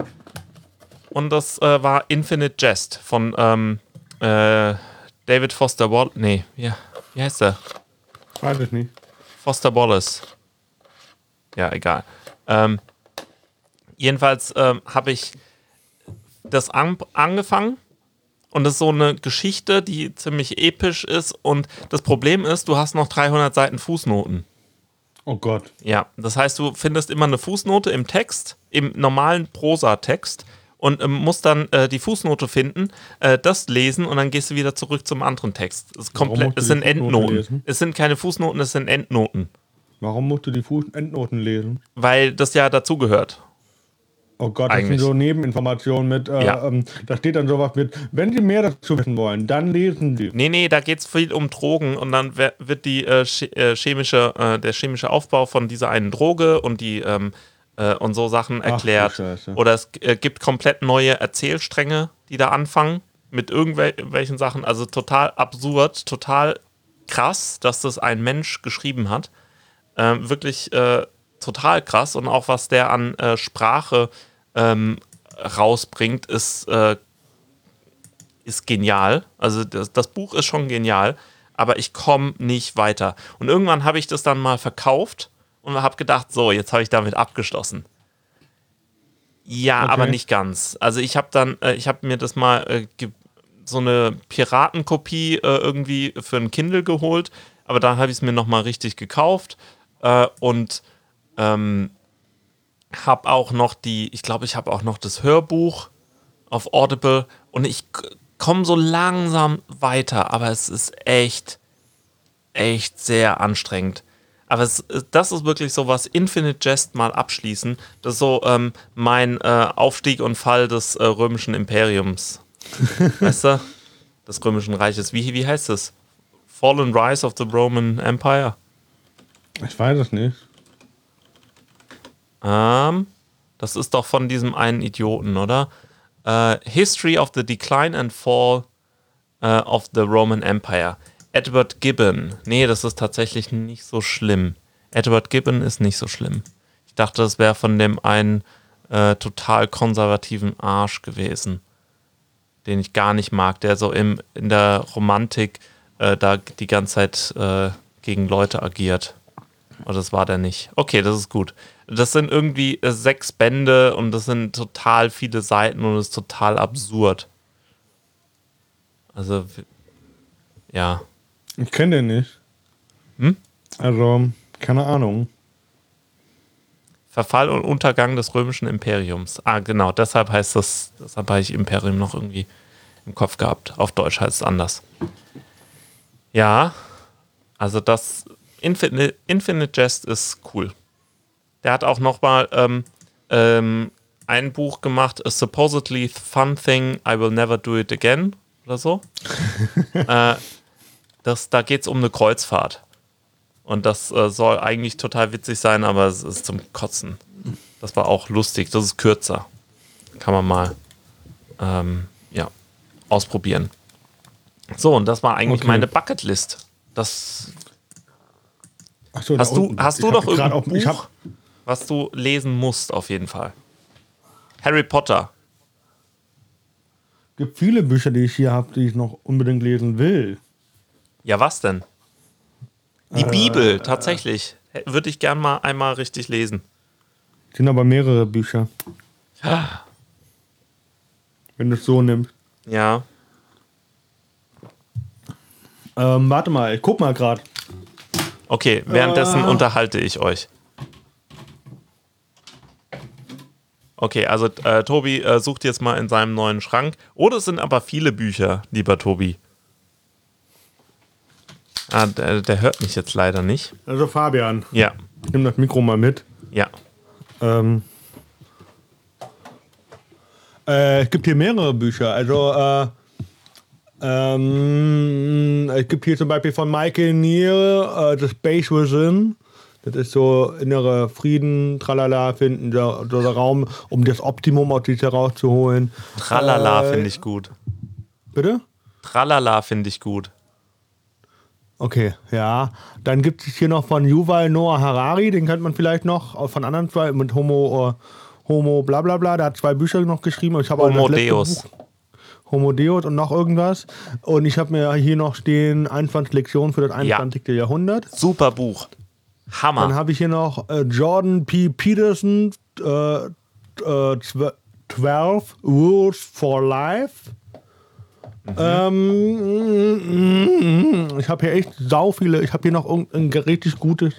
Und das äh, war Infinite Jest von ähm, äh, David Foster Wallace. Nee, ja, wie heißt der? Weiß ich nicht. Foster Wallace. Ja, egal. Ähm, jedenfalls ähm, habe ich das an, angefangen und das ist so eine Geschichte, die ziemlich episch ist und das Problem ist, du hast noch 300 Seiten Fußnoten. Oh Gott. Ja, das heißt, du findest immer eine Fußnote im Text, im normalen Prosa-Text und ähm, musst dann äh, die Fußnote finden, äh, das lesen und dann gehst du wieder zurück zum anderen Text. Es, komplett, es sind Fußnote Endnoten. lesen? Es sind keine Fußnoten, es sind Endnoten, Warum musst du die Fuß Endnoten lesen? weil das ja dazugehört. Oh Gott, das Eigentlich. sind so Nebeninformationen mit, äh, Ja. ähm, da steht dann sowas mit, wenn Sie mehr dazu wissen wollen, dann lesen Sie. Nee, nee, da geht es viel um Drogen und dann wird die äh, äh, chemische, äh, der chemische Aufbau von dieser einen Droge und die ähm, äh, und so Sachen erklärt. Scheiße. Oder es äh, gibt komplett neue Erzählstränge, die da anfangen mit irgendwelchen Sachen. Also total absurd, total krass, dass das ein Mensch geschrieben hat. Ähm, wirklich total krass und auch was der an Sprache ähm, rausbringt, ist äh, ist genial. Also das, das Buch ist schon genial, aber ich komme nicht weiter. Und irgendwann habe ich das dann mal verkauft und habe gedacht, so, jetzt habe ich damit abgeschlossen. Ja, Okay. aber nicht ganz. Also ich habe dann, äh, ich habe mir das mal äh, so eine Piratenkopie äh, irgendwie für ein Kindle geholt, aber dann habe ich es mir nochmal richtig gekauft äh, und ähm, habe auch noch die, ich glaube, ich habe auch noch das Hörbuch auf Audible und ich komme so langsam weiter, aber es ist echt, echt sehr anstrengend. Aber es, das ist wirklich so was Infinite Jest mal abschließen. Das ist so ähm, mein äh, Aufstieg und Fall des äh, römischen Imperiums. weißt du? Des römischen Reiches. Wie, wie heißt es? Fallen Rise of the Roman Empire. Ich weiß es nicht. Ähm, das ist doch von diesem einen Idioten, oder? Äh, History of the Decline and Fall äh, of the Roman Empire. Edward Gibbon. Nee, das ist tatsächlich nicht so schlimm. Edward Gibbon ist nicht so schlimm. Ich dachte, das wäre von dem einen äh, total konservativen Arsch gewesen, den ich gar nicht mag, der so im, in der Romantik äh, da die ganze Zeit äh, gegen Leute agiert. Und das war der nicht. Okay, das ist gut. Das sind irgendwie äh, sechs Bände und das sind total viele Seiten und es ist total absurd. Also, ja. Ich kenne den nicht. Hm? Also, keine Ahnung. Verfall und Untergang des römischen Imperiums. Ah, genau, deshalb heißt das, deshalb habe ich Imperium noch irgendwie im Kopf gehabt. Auf Deutsch heißt es anders. Ja, also das Infinite, Infinite Jest ist cool. Der hat auch noch mal ähm, ähm, ein Buch gemacht, A Supposedly Fun Thing, I Will Never Do It Again oder so. äh, das, da geht es um eine Kreuzfahrt. Und das äh, soll eigentlich total witzig sein, aber es ist zum Kotzen. Das war auch lustig. Das ist kürzer. Kann man mal ähm, ja, ausprobieren. So, und das war eigentlich Okay. meine Bucketlist. Das, Ach so, Hast da du- unten. hast du Ich noch irgendein auf- Ich Buch? hab, was du lesen musst, auf jeden Fall. Harry Potter. gibt viele Bücher, die ich hier habe, die ich noch unbedingt lesen will. Ja, was denn? Die Bibel, tatsächlich. Würde ich gern mal einmal richtig lesen. sind aber mehrere Bücher. Wenn du es so nimmst. Ja. Ähm, warte mal, ich guck mal gerade. Okay, währenddessen Ah. unterhalte ich euch. Okay, also äh, Tobi äh, sucht jetzt mal in seinem neuen Schrank. Oh, das sind aber viele Bücher, lieber Tobi. Ah, der, der hört mich jetzt leider nicht. Also Fabian, Ja, ich nehme das Mikro mal mit. ja. Ähm, äh, es gibt hier mehrere Bücher. Also äh, ähm, es gibt hier zum Beispiel von Michael Neal äh, The Space Within. Das ist so innere Frieden, tralala, finden, der, der Raum, um das Optimum aus sich herauszuholen. Tralala Äh, finde ich gut. Bitte? Tralala finde ich gut. Okay, ja. Dann gibt es hier noch von Yuval Noah Harari, den kennt man vielleicht noch von anderen zwei, mit Homo, äh, Homo bla bla bla. Der hat zwei Bücher noch geschrieben. Ich habe auch Homo Deus. Buch- Homo Deus und noch irgendwas. Und ich habe mir hier noch stehen 21 Lektionen für das 21. Jahrhundert. Super Buch. Hammer. Dann habe ich hier noch äh, Jordan P. Peterson, äh, äh, zwe- 12 Rules for Life. Ähm, ich habe hier echt sau viele. Ich habe hier noch ein, richtig gutes,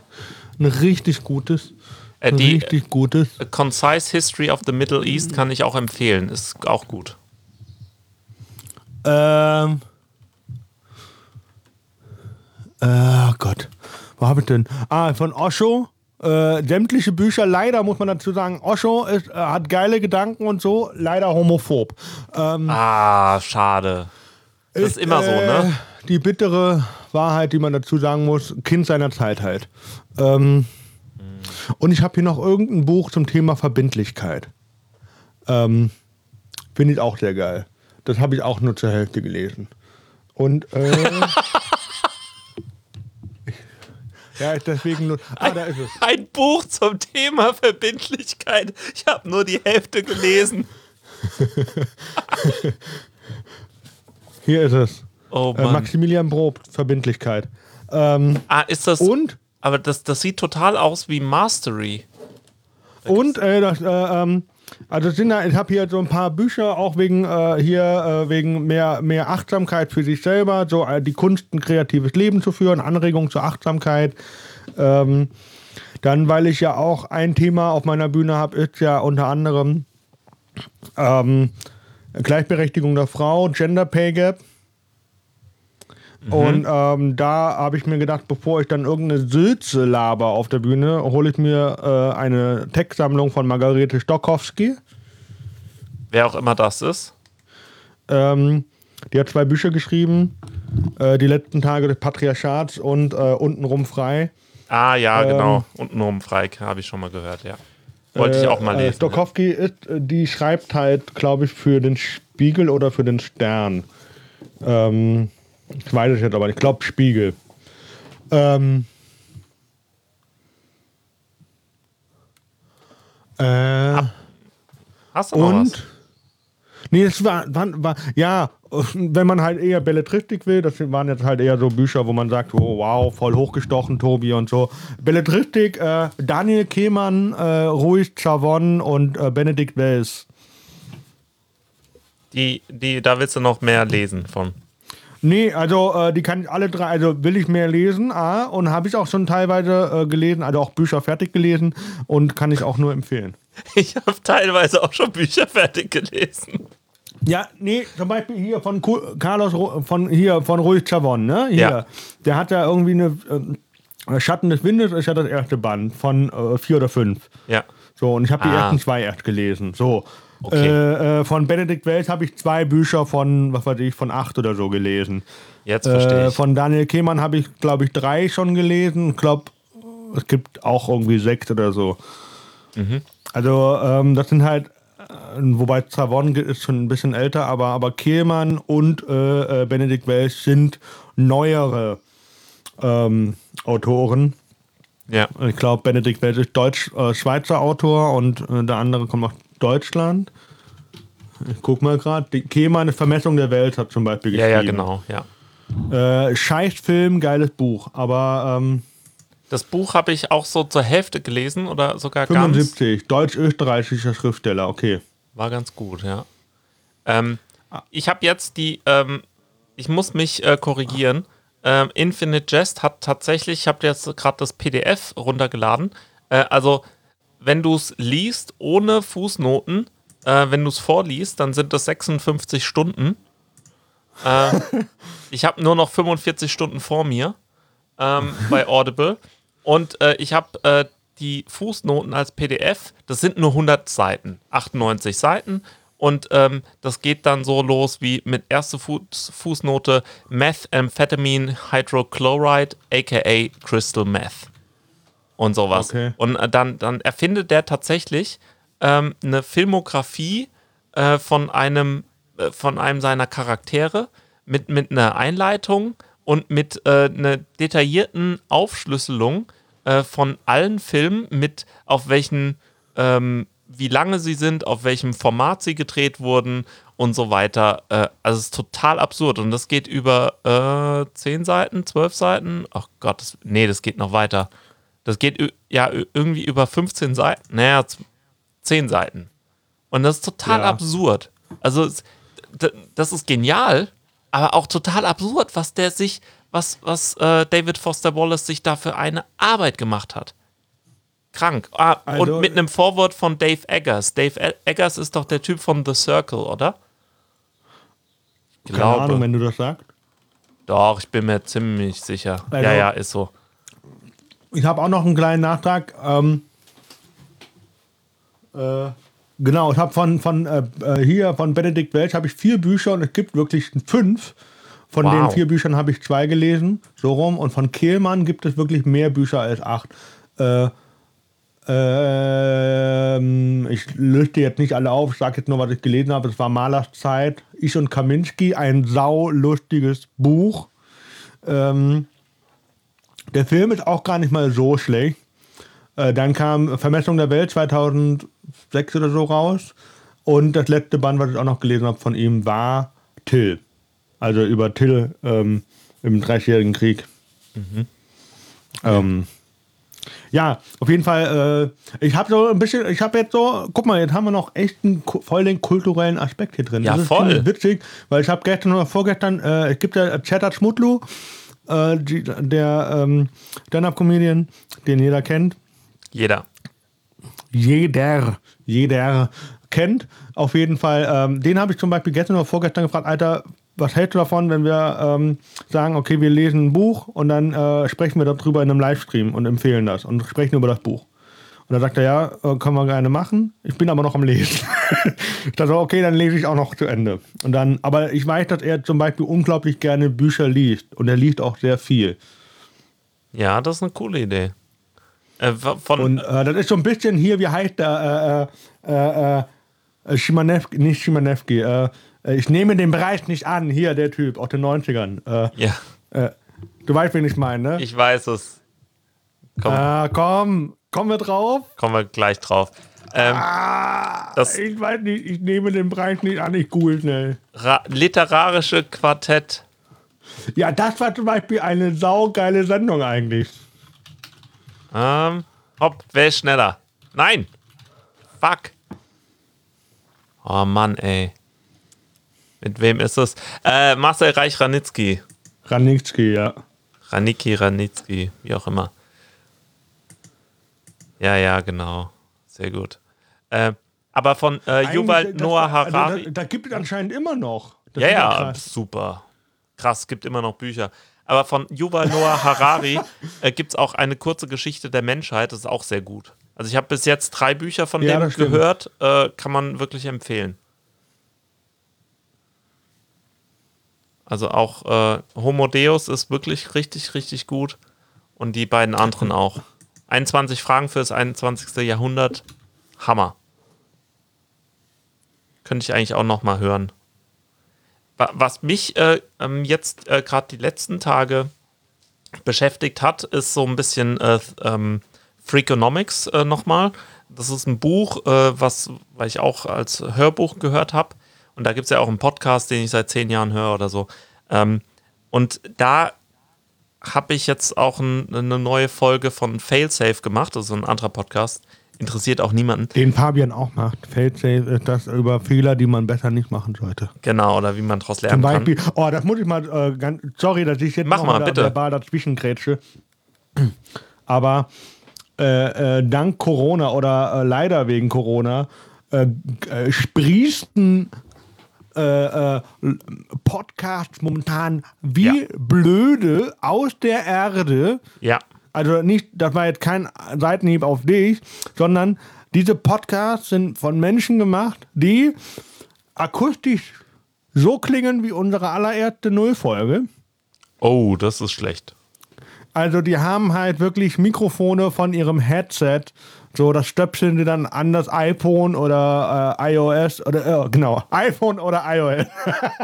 ein richtig gutes, Äh, ein die richtig gutes. A Concise History of the Middle East kann ich auch empfehlen. Ist auch gut. Ähm. Äh, Gott. Wo habe ich denn? Ah, von Osho. Äh, sämtliche Bücher, leider muss man dazu sagen, Osho ist, äh, hat geile Gedanken und so, leider homophob. Ähm, Ah, schade. Das ist immer so, ne? äh, Die bittere Wahrheit, die man dazu sagen muss, Kind seiner Zeit halt. Ähm, Und ich habe hier noch irgendein Buch zum Thema Verbindlichkeit. Ähm, Finde ich auch sehr geil. Das habe ich auch nur zur Hälfte gelesen. Und äh, ja, deswegen nur. Ah, da ist es. Ein Buch zum Thema Verbindlichkeit. Ich habe nur die Hälfte gelesen. Hier ist es. Oh Äh. Maximilian Prob, Verbindlichkeit. Ähm, ah, ist das. und Aber das, das sieht total aus wie Mastery. Und äh, das, äh, ähm, also da, ich habe hier so ein paar Bücher, auch wegen äh, hier äh, wegen mehr, mehr Achtsamkeit für sich selber, so äh, die Kunst, ein kreatives Leben zu führen, Anregung zur Achtsamkeit. Ähm, dann, weil ich ja auch ein Thema auf meiner Bühne habe, ist ja unter anderem ähm, Gleichberechtigung der Frau, Gender Pay Gap. Und ähm, da habe ich mir gedacht, bevor ich dann irgendeine Sülze laber auf der Bühne, hole ich mir äh, eine Textsammlung von Margarete Stokowski. Wer auch immer das ist. Ähm, die hat zwei Bücher geschrieben. Äh, die letzten Tage des Patriarchats und äh, Untenrum frei. Ah, ja, Ähm, genau. Und nur um Freik habe ich schon mal gehört, ja. Wollte ich auch mal Äh, lesen. Stokowski ist, äh, die schreibt halt, glaube ich, für den Spiegel oder für den Stern. Ähm, ich weiß es jetzt aber nicht. Ich glaube Spiegel. Ähm, äh, Hast du noch was? und nee, das war, war, war ja, wenn man halt eher Belletristik will, das waren jetzt halt eher so Bücher, wo man sagt, oh, wow, voll hochgestochen, Tobi und so. Belletristik, äh, Daniel Kehmann, äh, Ruiz Chavon und äh, Benedikt Wells. Die, die, da willst du noch mehr lesen von. Nee, also äh, die kann ich alle drei, also will ich mehr lesen, A, und habe ich auch schon teilweise äh, gelesen, also auch Bücher fertig gelesen und kann ich auch nur empfehlen. Ich habe teilweise auch schon Bücher fertig gelesen. Ja, nee, zum Beispiel hier von Carlos von hier von Ruiz Chavon, ne? Hier. Ja. Der hat ja irgendwie eine äh, Schatten des Windes ist ja das erste Band von äh, vier oder fünf. Ja. So, und ich habe die Ah. ersten zwei erst gelesen. So. Okay. Äh, äh, von Benedikt Wells habe ich zwei Bücher von, was weiß ich, von acht oder so gelesen. Jetzt verstehe Äh, ich. von Daniel Kehmann habe ich, glaube ich, drei schon gelesen. Ich glaube, es gibt auch irgendwie sechs oder so. Mhm. Also, ähm, das sind halt, äh, wobei Zavon ist schon ein bisschen älter, aber, aber Kehlmann und äh, Benedikt Wells sind neuere ähm, Autoren. ja. Ich glaube, Benedikt Wells ist Deutsch, äh, Schweizer Autor und äh, der andere kommt aus Deutschland. Ich guck mal gerade. Kehlmann, Vermessung der Welt, hat zum Beispiel ja, geschrieben. ja, genau. Ja. Äh, Scheißfilm, geiles Buch. Aber ähm, Das Buch habe ich auch so zur Hälfte gelesen oder sogar ganz. 75, deutsch-österreichischer Schriftsteller, okay. War ganz gut, ja. Ähm, ich habe jetzt die, ähm, ich muss mich äh, korrigieren. Ähm, Infinite Jest hat tatsächlich, ich habe jetzt gerade das PDF runtergeladen. Äh, also, wenn du es liest ohne Fußnoten, äh, wenn du es vorliest, dann sind das 56 Stunden. Äh, ich habe nur noch 45 Stunden vor mir ähm, bei Audible. Und äh, ich habe äh, die Fußnoten als PDF. Das sind nur 100 Seiten, 98 Seiten. Und ähm, das geht dann so los wie mit erste Fuß, Fußnote Methamphetamine Hydrochloride, aka Crystal Meth. Und sowas. Okay. Und äh, dann, dann erfindet der tatsächlich ähm, eine Filmografie äh, von einem äh, von einem seiner Charaktere mit, mit einer Einleitung und mit äh, einer detaillierten Aufschlüsselung äh, von allen Filmen, mit auf welchen, ähm, wie lange sie sind, auf welchem Format sie gedreht wurden und so weiter. Äh, also es ist total absurd und das geht über äh, 10 Seiten, 12 Seiten. Ach Gott, das, nee, das geht noch weiter. Das geht ja irgendwie über 15 Seiten, naja, z- 10 Seiten. Und das ist total Ja. absurd. Also, das ist genial, aber auch total absurd, was der sich, was, was äh, David Foster Wallace sich da für eine Arbeit gemacht hat. Krank. Ah, Also- und mit einem Vorwort von Dave Eggers. Dave E- Eggers ist doch der Typ von The Circle, oder? Ich Keine glaube. Ahnung, wenn du das sagst. Doch, ich bin mir ziemlich sicher. Also- ja, ja, ist so. Ich habe auch noch einen kleinen Nachtrag. Ähm, äh, genau, ich habe von, von äh, äh, hier von Benedikt Welch habe ich vier Bücher und es gibt wirklich fünf. Von Wow. den vier Büchern habe ich zwei gelesen, so rum. Und von Kehlmann gibt es wirklich mehr Bücher als acht. Äh, ähm, ich löste jetzt nicht alle auf, ich sage jetzt nur, was ich gelesen habe. Es war Malers Zeit, Ich und Kaminski, ein saulustiges Buch. Ähm, der Film ist auch gar nicht mal so schlecht. Äh, dann kam Vermessung der Welt 2006 oder so raus. Und das letzte Band, was ich auch noch gelesen habe von ihm, war Till. Also über Till ähm, im Dreißigjährigen Krieg. Ähm, ja, auf jeden Fall. Äh, ich habe so ein bisschen, ich habe jetzt so, guck mal, jetzt haben wir noch echt einen, voll den kulturellen Aspekt hier drin. Ja, das ist voll. witzig, weil ich habe gestern oder vorgestern, äh, es gibt ja Cheddar Schmutlu, äh, die, der ähm, Stand-Up-Comedian, den jeder kennt. Jeder. Jeder, jeder kennt. Auf jeden Fall, ähm, den habe ich zum Beispiel gestern oder vorgestern gefragt, Alter, was hältst du davon, wenn wir ähm, sagen, okay, wir lesen ein Buch und dann äh, sprechen wir darüber in einem Livestream und empfehlen das und sprechen über das Buch. Und da sagt er, ja, äh, können wir gerne machen. Ich bin aber noch am Lesen. ich dachte, so, okay, dann lese ich auch noch zu Ende. Und dann, aber ich weiß, dass er zum Beispiel unglaublich gerne Bücher liest und er liest auch sehr viel. Ja, das ist eine coole Idee. Äh, von, Und äh, das ist so ein bisschen hier, wie heißt der, äh, äh, äh, äh, Schimanewski, nicht Schimanewski, ich nehme den Preis nicht an, hier der Typ aus den 90ern. Äh, ja, du weißt, wen ich meine, ne? ich weiß es. Komm, komm, kommen wir drauf? kommen wir gleich drauf. Ähm, das Ich weiß nicht, ich nehme den Preis nicht an, ich google schnell. Ra literarische Quartett. Ja, das war zum Beispiel eine saugeile Sendung eigentlich. Ähm, hopp, wer ist schneller? Nein! Fuck! Oh Mann, ey. Mit wem ist es? Äh, Marcel Reich-Ranitzky. Ranitzky, ja. Raniki Ranitzky, wie auch immer. Ja, ja, genau. Sehr gut. Äh, aber von äh, Yuval Noah also, Harari. Da, da gibt es anscheinend immer noch. Das Ja, ja, krass. super. Krass, gibt immer noch Bücher. Aber von Yuval Noah Harari äh, gibt es auch eine kurze Geschichte der Menschheit. Das ist auch sehr gut. Also ich habe bis jetzt drei Bücher von Ja, dem gehört. Äh, kann man wirklich empfehlen. Also auch äh, Homo Deus ist wirklich richtig, richtig gut. Und die beiden anderen auch. 21 Fragen für das 21. Jahrhundert. Hammer. Könnte ich eigentlich auch noch mal hören. Wa- Was mich äh, ähm, jetzt äh, gerade die letzten Tage beschäftigt hat, ist so ein bisschen äh, ähm, Freakonomics äh, nochmal. Das ist ein Buch, äh, was weil ich auch als Hörbuch gehört habe. Und da gibt es ja auch einen Podcast, den ich seit zehn Jahren höre oder so. Ähm, und da habe ich jetzt auch ein, eine neue Folge von Failsafe gemacht. Das ist so ein anderer Podcast. Interessiert auch niemanden. Den Fabian auch macht. Failsafe ist das über Fehler, die man besser nicht machen sollte. Genau, oder wie man daraus Zum lernen kann. Beispiel, oh, das muss ich mal, äh, ganz, sorry, dass ich jetzt Mach mal, bitte. verbal dazwischen grätsche. Aber äh, äh, dank Corona oder äh, leider wegen Corona äh, äh, sprießen äh, äh, Podcasts momentan wie Ja. blöde aus der Erde. Ja, Also nicht, das war jetzt kein Seitenhieb auf dich, sondern diese Podcasts sind von Menschen gemacht, die akustisch so klingen wie unsere allererste Nullfolge. Oh, das ist schlecht. Also die haben halt wirklich Mikrofone von ihrem Headset. So, das stöpseln sie dann an das iPhone oder äh, iOS oder äh, genau, iPhone oder iOS.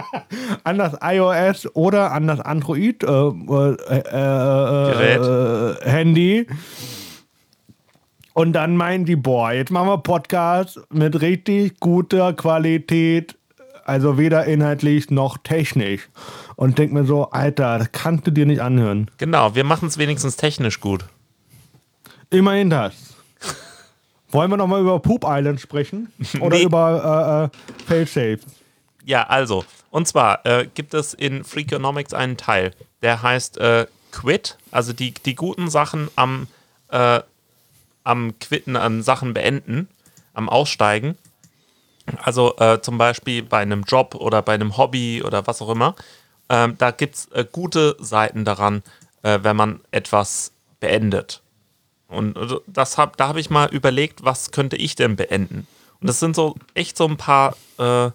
an das iOS oder an das Android äh, äh, äh, äh, Handy. Und dann meinen die, boah, jetzt machen wir Podcast mit richtig guter Qualität, also weder inhaltlich noch technisch. Und denk mir so, Alter, das kannst du dir nicht anhören. Genau, wir machen es wenigstens technisch gut. Immerhin das. Wollen wir nochmal über Poop Island sprechen? Oder Nee. über äh, äh, Failsafe? Ja, also, und zwar äh, gibt es in Freakonomics einen Teil, der heißt äh, Quit, also die, die guten Sachen am, äh, am Quitten, an Sachen beenden, am Aussteigen. Also äh, zum Beispiel bei einem Job oder bei einem Hobby oder was auch immer. Ähm, da gibt es äh, gute Seiten daran, äh, wenn man etwas beendet. Und äh, das hab, da habe ich mal überlegt, was könnte ich denn beenden? Und das sind so echt so ein paar äh,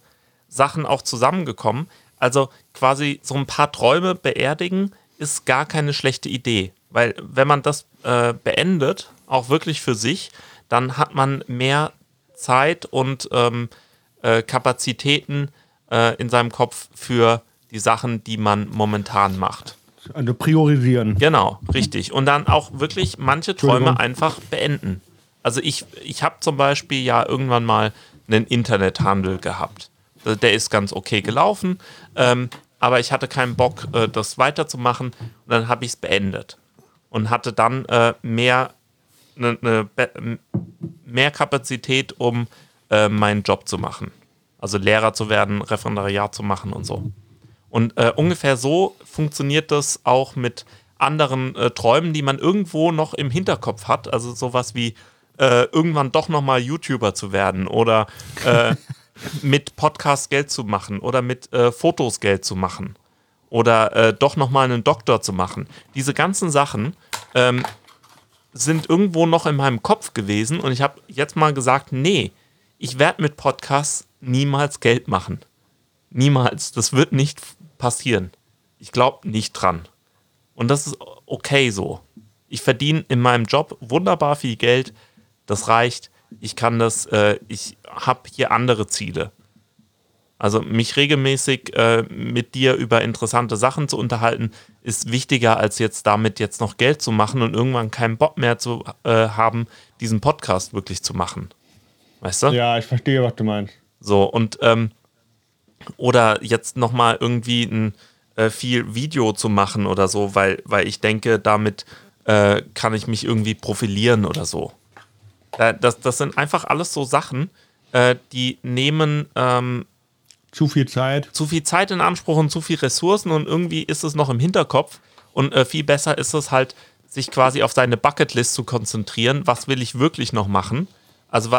Sachen auch zusammengekommen. Also quasi so ein paar Träume beerdigen ist gar keine schlechte Idee. Weil wenn man das äh, beendet, auch wirklich für sich, dann hat man mehr Zeit und ähm, äh, Kapazitäten äh, in seinem Kopf für die Sachen, die man momentan macht. Also priorisieren. Genau, richtig. Und dann auch wirklich manche Träume einfach beenden. Also ich, ich habe zum Beispiel ja irgendwann mal einen Internethandel gehabt. Der ist ganz okay gelaufen, ähm, aber ich hatte keinen Bock, äh, das weiterzumachen. Und dann habe ich es beendet. Und hatte dann äh, mehr, ne, ne, mehr Kapazität, um äh, meinen Job zu machen. Also Lehrer zu werden, Referendariat zu machen und so. Und äh, ungefähr so funktioniert das auch mit anderen äh, Träumen, die man irgendwo noch im Hinterkopf hat. Also sowas wie äh, irgendwann doch nochmal YouTuber zu werden oder äh, mit Podcast Geld zu machen oder mit äh, Fotos Geld zu machen oder äh, doch nochmal einen Doktor zu machen. Diese ganzen Sachen ähm, sind irgendwo noch in meinem Kopf gewesen und ich habe jetzt mal gesagt, nee, ich werde mit Podcasts niemals Geld machen. Niemals. Das wird nicht passieren. Ich glaube nicht dran. Und das ist okay so. Ich verdiene in meinem Job wunderbar viel Geld. Das reicht. Ich kann das, äh, ich habe hier andere Ziele. Also mich regelmäßig äh, mit dir über interessante Sachen zu unterhalten, ist wichtiger, als jetzt damit jetzt noch Geld zu machen und irgendwann keinen Bock mehr zu äh, haben, diesen Podcast wirklich zu machen. Weißt du? Ja, ich verstehe, was du meinst. So, und ähm, oder jetzt nochmal irgendwie ein äh, viel Video zu machen oder so, weil, weil ich denke, damit äh, kann ich mich irgendwie profilieren oder so. Äh, das, das sind einfach alles so Sachen, äh, die nehmen ähm, Zu viel Zeit. zu viel Zeit in Anspruch und zu viel Ressourcen und irgendwie ist es noch im Hinterkopf und äh, viel besser ist es halt, sich quasi auf seine Bucketlist zu konzentrieren. Was will ich wirklich noch machen? Also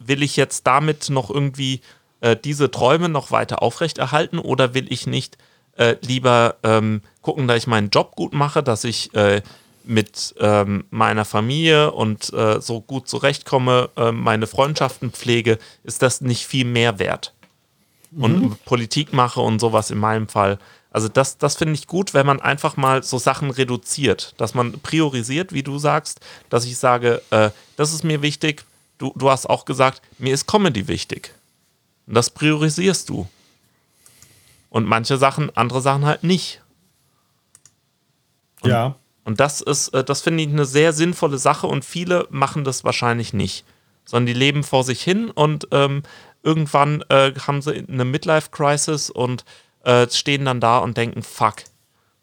will ich jetzt damit noch irgendwie äh, diese Träume noch weiter aufrechterhalten oder will ich nicht äh, lieber ähm, gucken, dass ich meinen Job gut mache, dass ich äh, mit ähm, meiner Familie und äh, so gut zurechtkomme, äh, meine Freundschaften pflege, ist das nicht viel mehr wert? und Politik mache und sowas in meinem Fall. Also das, das finde ich gut, wenn man einfach mal so Sachen reduziert, dass man priorisiert, wie du sagst, dass ich sage, äh, das ist mir wichtig. Du, du hast auch gesagt, mir ist Comedy wichtig. Und das priorisierst du. Und manche Sachen, andere Sachen halt nicht. Ja. Und das ist, äh, das finde ich eine sehr sinnvolle Sache und viele machen das wahrscheinlich nicht. Sondern die leben vor sich hin und ähm, irgendwann äh, haben sie eine Midlife-Crisis und äh, stehen dann da und denken, fuck,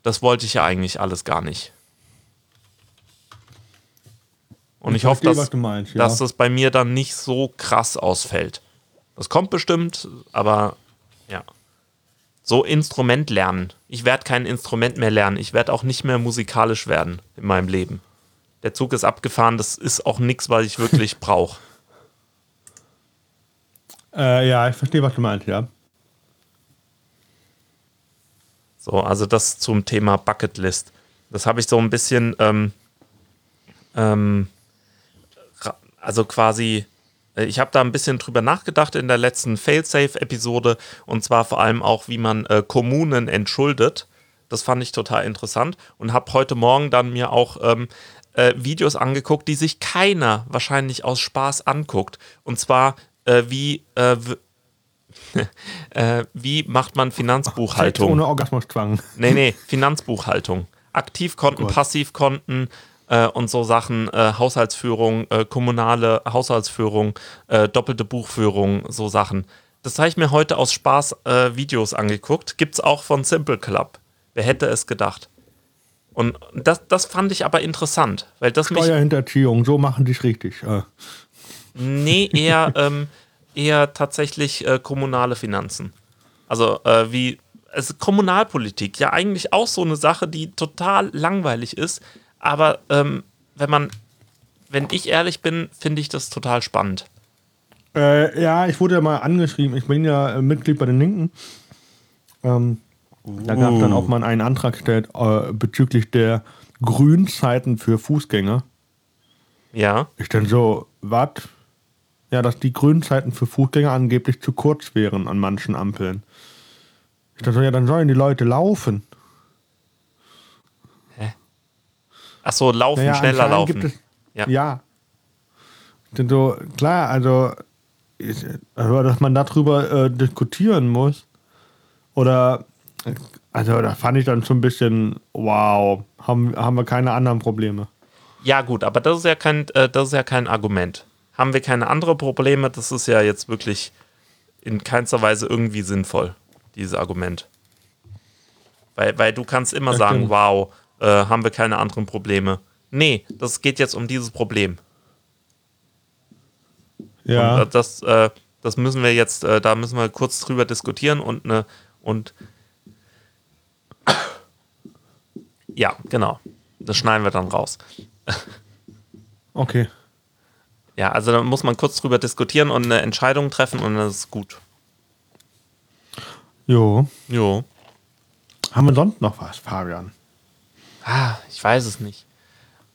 das wollte ich ja eigentlich alles gar nicht. Und ich, Ich hoffe, dass, ja. dass das bei mir dann nicht so krass ausfällt. Das kommt bestimmt, aber ja. So Instrument lernen. Ich werde kein Instrument mehr lernen. Ich werde auch nicht mehr musikalisch werden in meinem Leben. Der Zug ist abgefahren. Das ist auch nichts, was ich wirklich brauche. Äh, ja, ich verstehe, was du meinst, ja. So, also das zum Thema Bucketlist. Das habe ich so ein bisschen, ähm, ähm, also quasi, ich habe da ein bisschen drüber nachgedacht in der letzten Failsafe-Episode und zwar vor allem auch, wie man äh, Kommunen entschuldet. Das fand ich total interessant und habe heute Morgen dann mir auch ähm, äh, Videos angeguckt, die sich keiner wahrscheinlich aus Spaß anguckt. Und zwar, äh, wie, äh, äh, wie macht man Finanzbuchhaltung? ohne Orgasmuszwang. Nee, nee, Finanzbuchhaltung. Aktivkonten, Gott. Passivkonten äh, und so Sachen, äh, Haushaltsführung, äh, kommunale Haushaltsführung, äh, doppelte Buchführung, so Sachen. Das habe ich mir heute aus Spaß äh, Videos angeguckt. Gibt's auch von Simple Club. Wer hätte es gedacht? Und das, das fand ich aber interessant, weil das Steuerhinterziehung, so machen die es richtig. Äh. Nee, eher, ähm, eher tatsächlich äh, kommunale Finanzen. Also wie also Kommunalpolitik, ja eigentlich auch so eine Sache, die total langweilig ist, aber ähm, wenn man, wenn ich ehrlich bin, finde ich das total spannend. Äh, ja, ich wurde ja mal angeschrieben. Ich bin ja äh, Mitglied bei den Linken. Ähm, Da gab es dann auch mal einen Antrag gestellt äh, bezüglich der Grünzeiten für Fußgänger. Ja, Ich dann so, was? Ja, dass die Grünzeiten für Fußgänger angeblich zu kurz wären an manchen Ampeln. Ich dachte so, ja, dann sollen die Leute laufen. Ach so, laufen, Naja, schneller laufen. Es, Ja. ja. Denn so, klar, also, ich, dass man darüber äh, diskutieren muss. Oder, also, da fand ich dann schon ein bisschen, wow, haben, haben wir keine anderen Probleme. Ja, gut, aber das ist ja kein, äh, das ist ja kein Argument. Haben wir keine anderen Probleme? Das ist ja jetzt wirklich in keinster Weise irgendwie sinnvoll, dieses Argument. Weil, weil du kannst immer Das sagen, stimmt. wow, äh, haben wir keine anderen Probleme. Nee, das geht jetzt um dieses Problem. Ja. Und, äh, das, äh, das müssen wir jetzt, äh, da müssen wir kurz drüber diskutieren und ne, und ja, genau. Das schneiden wir dann raus. okay. Ja, also da muss man kurz drüber diskutieren und eine Entscheidung treffen und das ist gut. Jo. Jo. Haben wir sonst noch was, Fabian? Ah, ich weiß es nicht.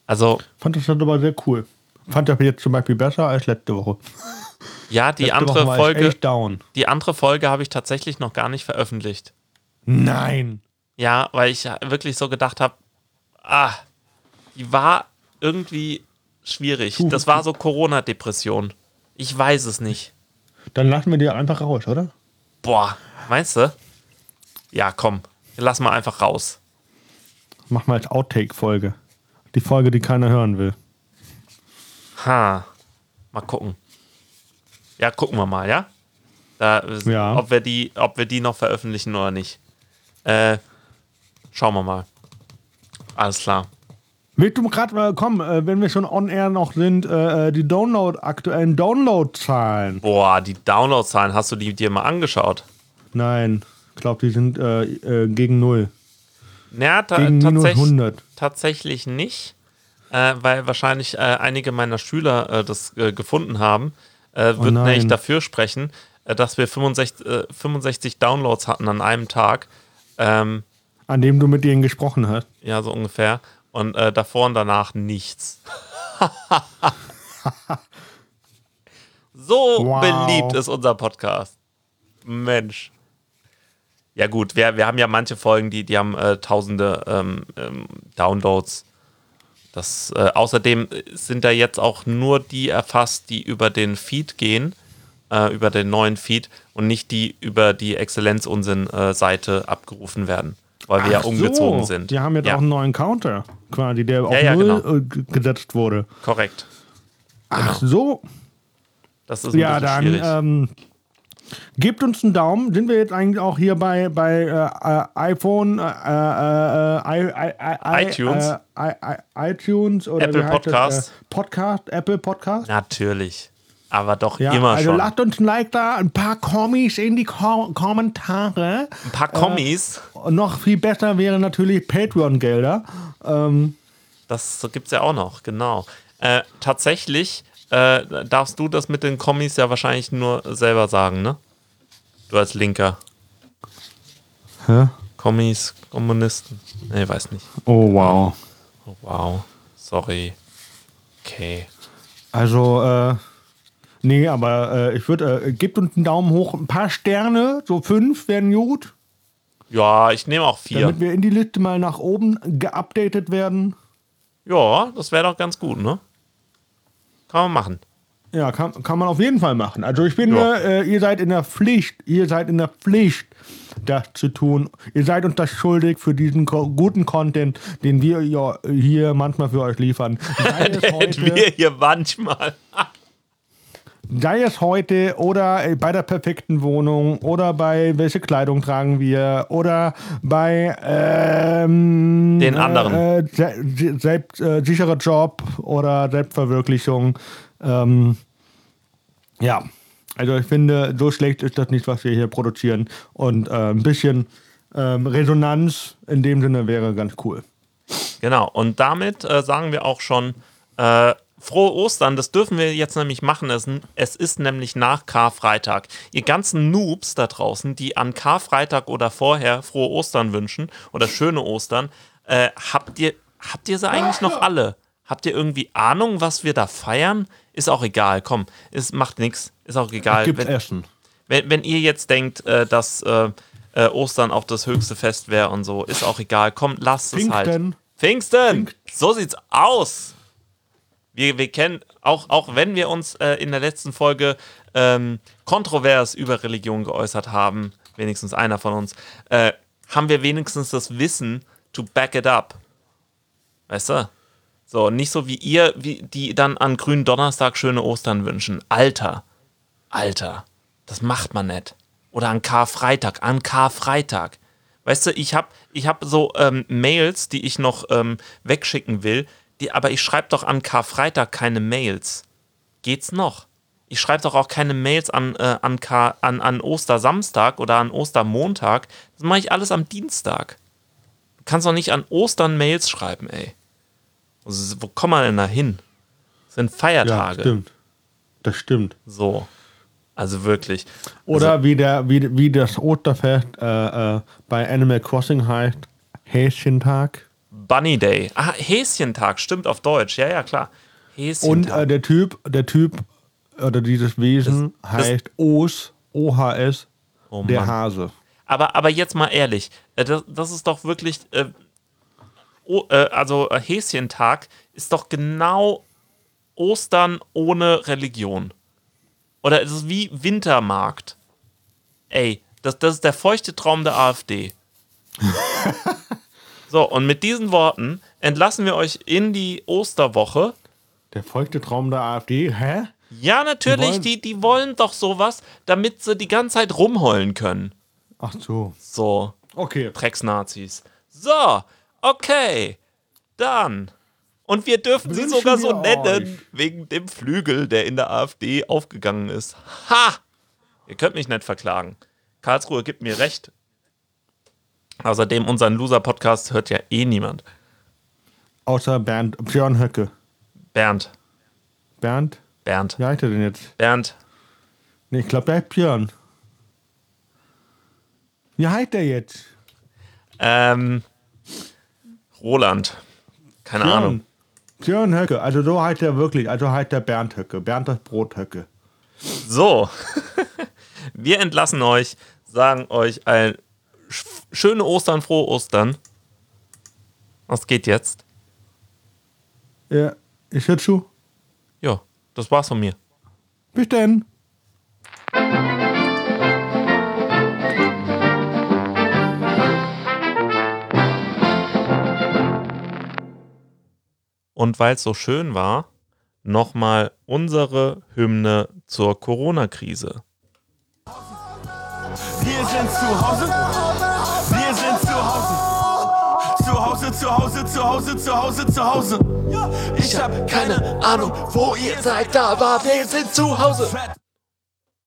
Also, Fand das dann aber sehr cool. Fand das jetzt zum Beispiel besser als letzte Woche. ja, die letzte andere Folge, die andere Folge habe ich tatsächlich noch gar nicht veröffentlicht. Nein. Ja, weil ich wirklich so gedacht habe, ah, die war irgendwie schwierig. Puh. Das war so Corona-Depression. Ich weiß es nicht. Dann lassen wir die einfach raus, oder? Boah, meinst du? Ja, komm, lass mal einfach raus. Mach mal als Outtake-Folge. Die Folge, die keiner hören will. Ha, mal gucken. Ja, gucken wir mal, ja? Da, Ja. Ob, wir die, ob wir die noch veröffentlichen oder nicht. Äh, schauen wir mal. Alles klar. Willst du gerade mal kommen, äh, wenn wir schon on air noch sind, äh, äh, die Download, aktuellen Download-Zahlen? Boah, die Downloadzahlen, hast du die dir mal angeschaut? Nein, ich glaube, die sind äh, äh, gegen null. Ja, ta tatsächlich, 100. tatsächlich nicht, äh, weil wahrscheinlich äh, einige meiner Schüler äh, das äh, gefunden haben. Äh, Oh nein. nämlich dafür sprechen, äh, dass wir 65, äh, 65 Downloads hatten an einem Tag. Ähm, An dem du mit denen gesprochen hast. ja, so ungefähr. Und äh, davor und danach nichts. so Wow. beliebt ist unser Podcast. Mensch. Ja gut, wir, wir haben ja manche Folgen, die, die haben äh, tausende ähm, ähm, Downloads. Das, äh, außerdem sind da jetzt auch nur die erfasst, die über den Feed gehen, äh, über den neuen Feed und nicht die über die Exzellenz-Unsinn-Seite abgerufen werden, weil wir ja Ach umgezogen so, sind. Die haben jetzt ja, auch einen neuen Counter, quasi, der auf Ja, ja, null genau. äh, gesetzt wurde. korrekt. Ach so. Das ist ein Ja, bisschen dann schwierig. ähm, gebt uns einen Daumen. Sind wir jetzt eigentlich auch hier bei, bei äh, äh, iPhone, äh, äh, äh, iTunes? Äh, iTunes oder Apple Podcast. Podcast, Apple Podcast. Natürlich. Aber doch Ja, immer also schon. lasst uns ein Like da, ein paar Kommis in die Ko Kommentare. Ein paar Kommis, noch viel besser wäre natürlich Patreon-Gelder. Ähm, das gibt es ja auch noch, genau. Tatsächlich äh, darfst du das mit den Kommis ja wahrscheinlich nur selber sagen, ne? Du als Linker. Hä? Kommis, Kommunisten. Nee, weiß nicht. oh, wow. Oh, wow. Sorry. Okay. Also, äh, nee, aber äh, ich würde, äh, gebt uns einen Daumen hoch, ein paar Sterne, so fünf wären gut, Ja, ich nehme auch vier. damit wir in die Liste mal nach oben geupdatet werden. Ja, das wäre doch ganz gut, ne? Kann man machen. Ja, kann, kann man auf jeden Fall machen. Also ich finde, Ja. äh, ihr seid in der Pflicht, ihr seid in der Pflicht, das zu tun. Ihr seid uns das schuldig für diesen ko guten Content, den wir hier manchmal für euch liefern. Heute, wir hier manchmal. Sei es heute oder äh, bei der perfekten Wohnung oder bei welche Kleidung tragen wir oder bei ähm, Den anderen. Äh, se selbst, äh, sicherer Job oder Selbstverwirklichung. Ähm, ja, also ich finde, so schlecht ist das nicht, was wir hier produzieren. Und äh, ein bisschen ähm, Resonanz in dem Sinne wäre ganz cool. Genau, und damit äh, sagen wir auch schon äh, frohe Ostern. Das dürfen wir jetzt nämlich machen. Es, es ist nämlich nach Karfreitag. Ihr ganzen Noobs da draußen, die an Karfreitag oder vorher frohe Ostern wünschen oder schöne Ostern, äh, habt, ihr, habt ihr sie eigentlich noch alle? Habt ihr irgendwie Ahnung, was wir da feiern? Ist auch egal, komm, es macht nichts, ist auch egal. Es gibt Wenn, Essen. wenn, wenn ihr jetzt denkt, äh, dass äh, äh, Ostern auch das höchste Fest wäre und so, ist auch egal. Komm, lasst es halt. Pfingsten. Pfingsten! So sieht's aus! Wir, wir kennen, auch, auch wenn wir uns äh, in der letzten Folge ähm, kontrovers über Religion geäußert haben, wenigstens einer von uns, äh, haben wir wenigstens das Wissen to back it up. Weißt du? So, nicht so wie ihr, wie die dann an grünen Donnerstag schöne Ostern wünschen. Alter, Alter, das macht man nicht. Oder an Karfreitag, an Karfreitag. Weißt du, ich habe ich hab so ähm, Mails, die ich noch ähm, wegschicken will, die, aber ich schreibe doch an Karfreitag keine Mails. Geht's noch? Ich schreibe doch auch keine Mails an, äh, an, Kar an, an Ostersamstag oder an Ostermontag. Das mache ich alles am Dienstag. Du kannst doch nicht an Ostern Mails schreiben, ey. Also, wo kommen wir denn da hin? Das sind Ja, Feiertage. stimmt. Das stimmt. so. Also wirklich. Oder wie, der, wie, wie das Osterfest äh, äh, bei Animal Crossing heißt, Häschentag. Bunny Day. Ah, Häschentag, stimmt auf Deutsch. Ja, ja, klar. Und Häschentag. äh, der Typ, der Typ oder dieses Wesen Das- das- heißt Os, OHS, Oh der. Hase. Aber, aber jetzt mal ehrlich, äh, das, das ist doch wirklich, äh, oh, äh, also äh, Häschentag ist doch genau Ostern ohne Religion. Oder es ist wie Wintermarkt. Ey, das, das ist der feuchte Traum der AfD. so, und mit diesen Worten entlassen wir euch in die Osterwoche. Der feuchte Traum der AfD, hä? Ja, natürlich, die, die wollen doch sowas, damit sie die ganze Zeit rumheulen können. Ach so. So. Okay. Drecksnazis. So, okay. Dann. Und wir dürfen sie Wünschen sogar so nennen, euch. wegen dem Flügel, der in der AfD aufgegangen ist. Ha! Ihr könnt mich nicht verklagen. Karlsruhe gibt mir recht. Außerdem, unseren Loser-Podcast hört ja eh niemand. Außer Bernd, Björn Höcke. Bernd. Bernd? Bernd. Wie heißt er denn jetzt? Bernd. Nee, ich glaube, der heißt Björn. Wie heißt der jetzt? Ähm. Roland. Keine Björn. Ahnung. Björn Höcke. Also so heißt er wirklich. Also heißt der Bernd Höcke. Bernd das Brot Höcke. So, wir entlassen euch, sagen euch ein schöne Ostern, frohe Ostern. Was geht jetzt? Ja, ich höre zu. Ja, das war's von mir. Bis denn. Und weil es so schön war, nochmal unsere Hymne zur Corona-Krise. Wir sind zu Hause. Zu Hause, zu Hause, zu Hause, zu Hause. Ich hab keine Ahnung, wo ihr seid, aber wir sind zu Hause.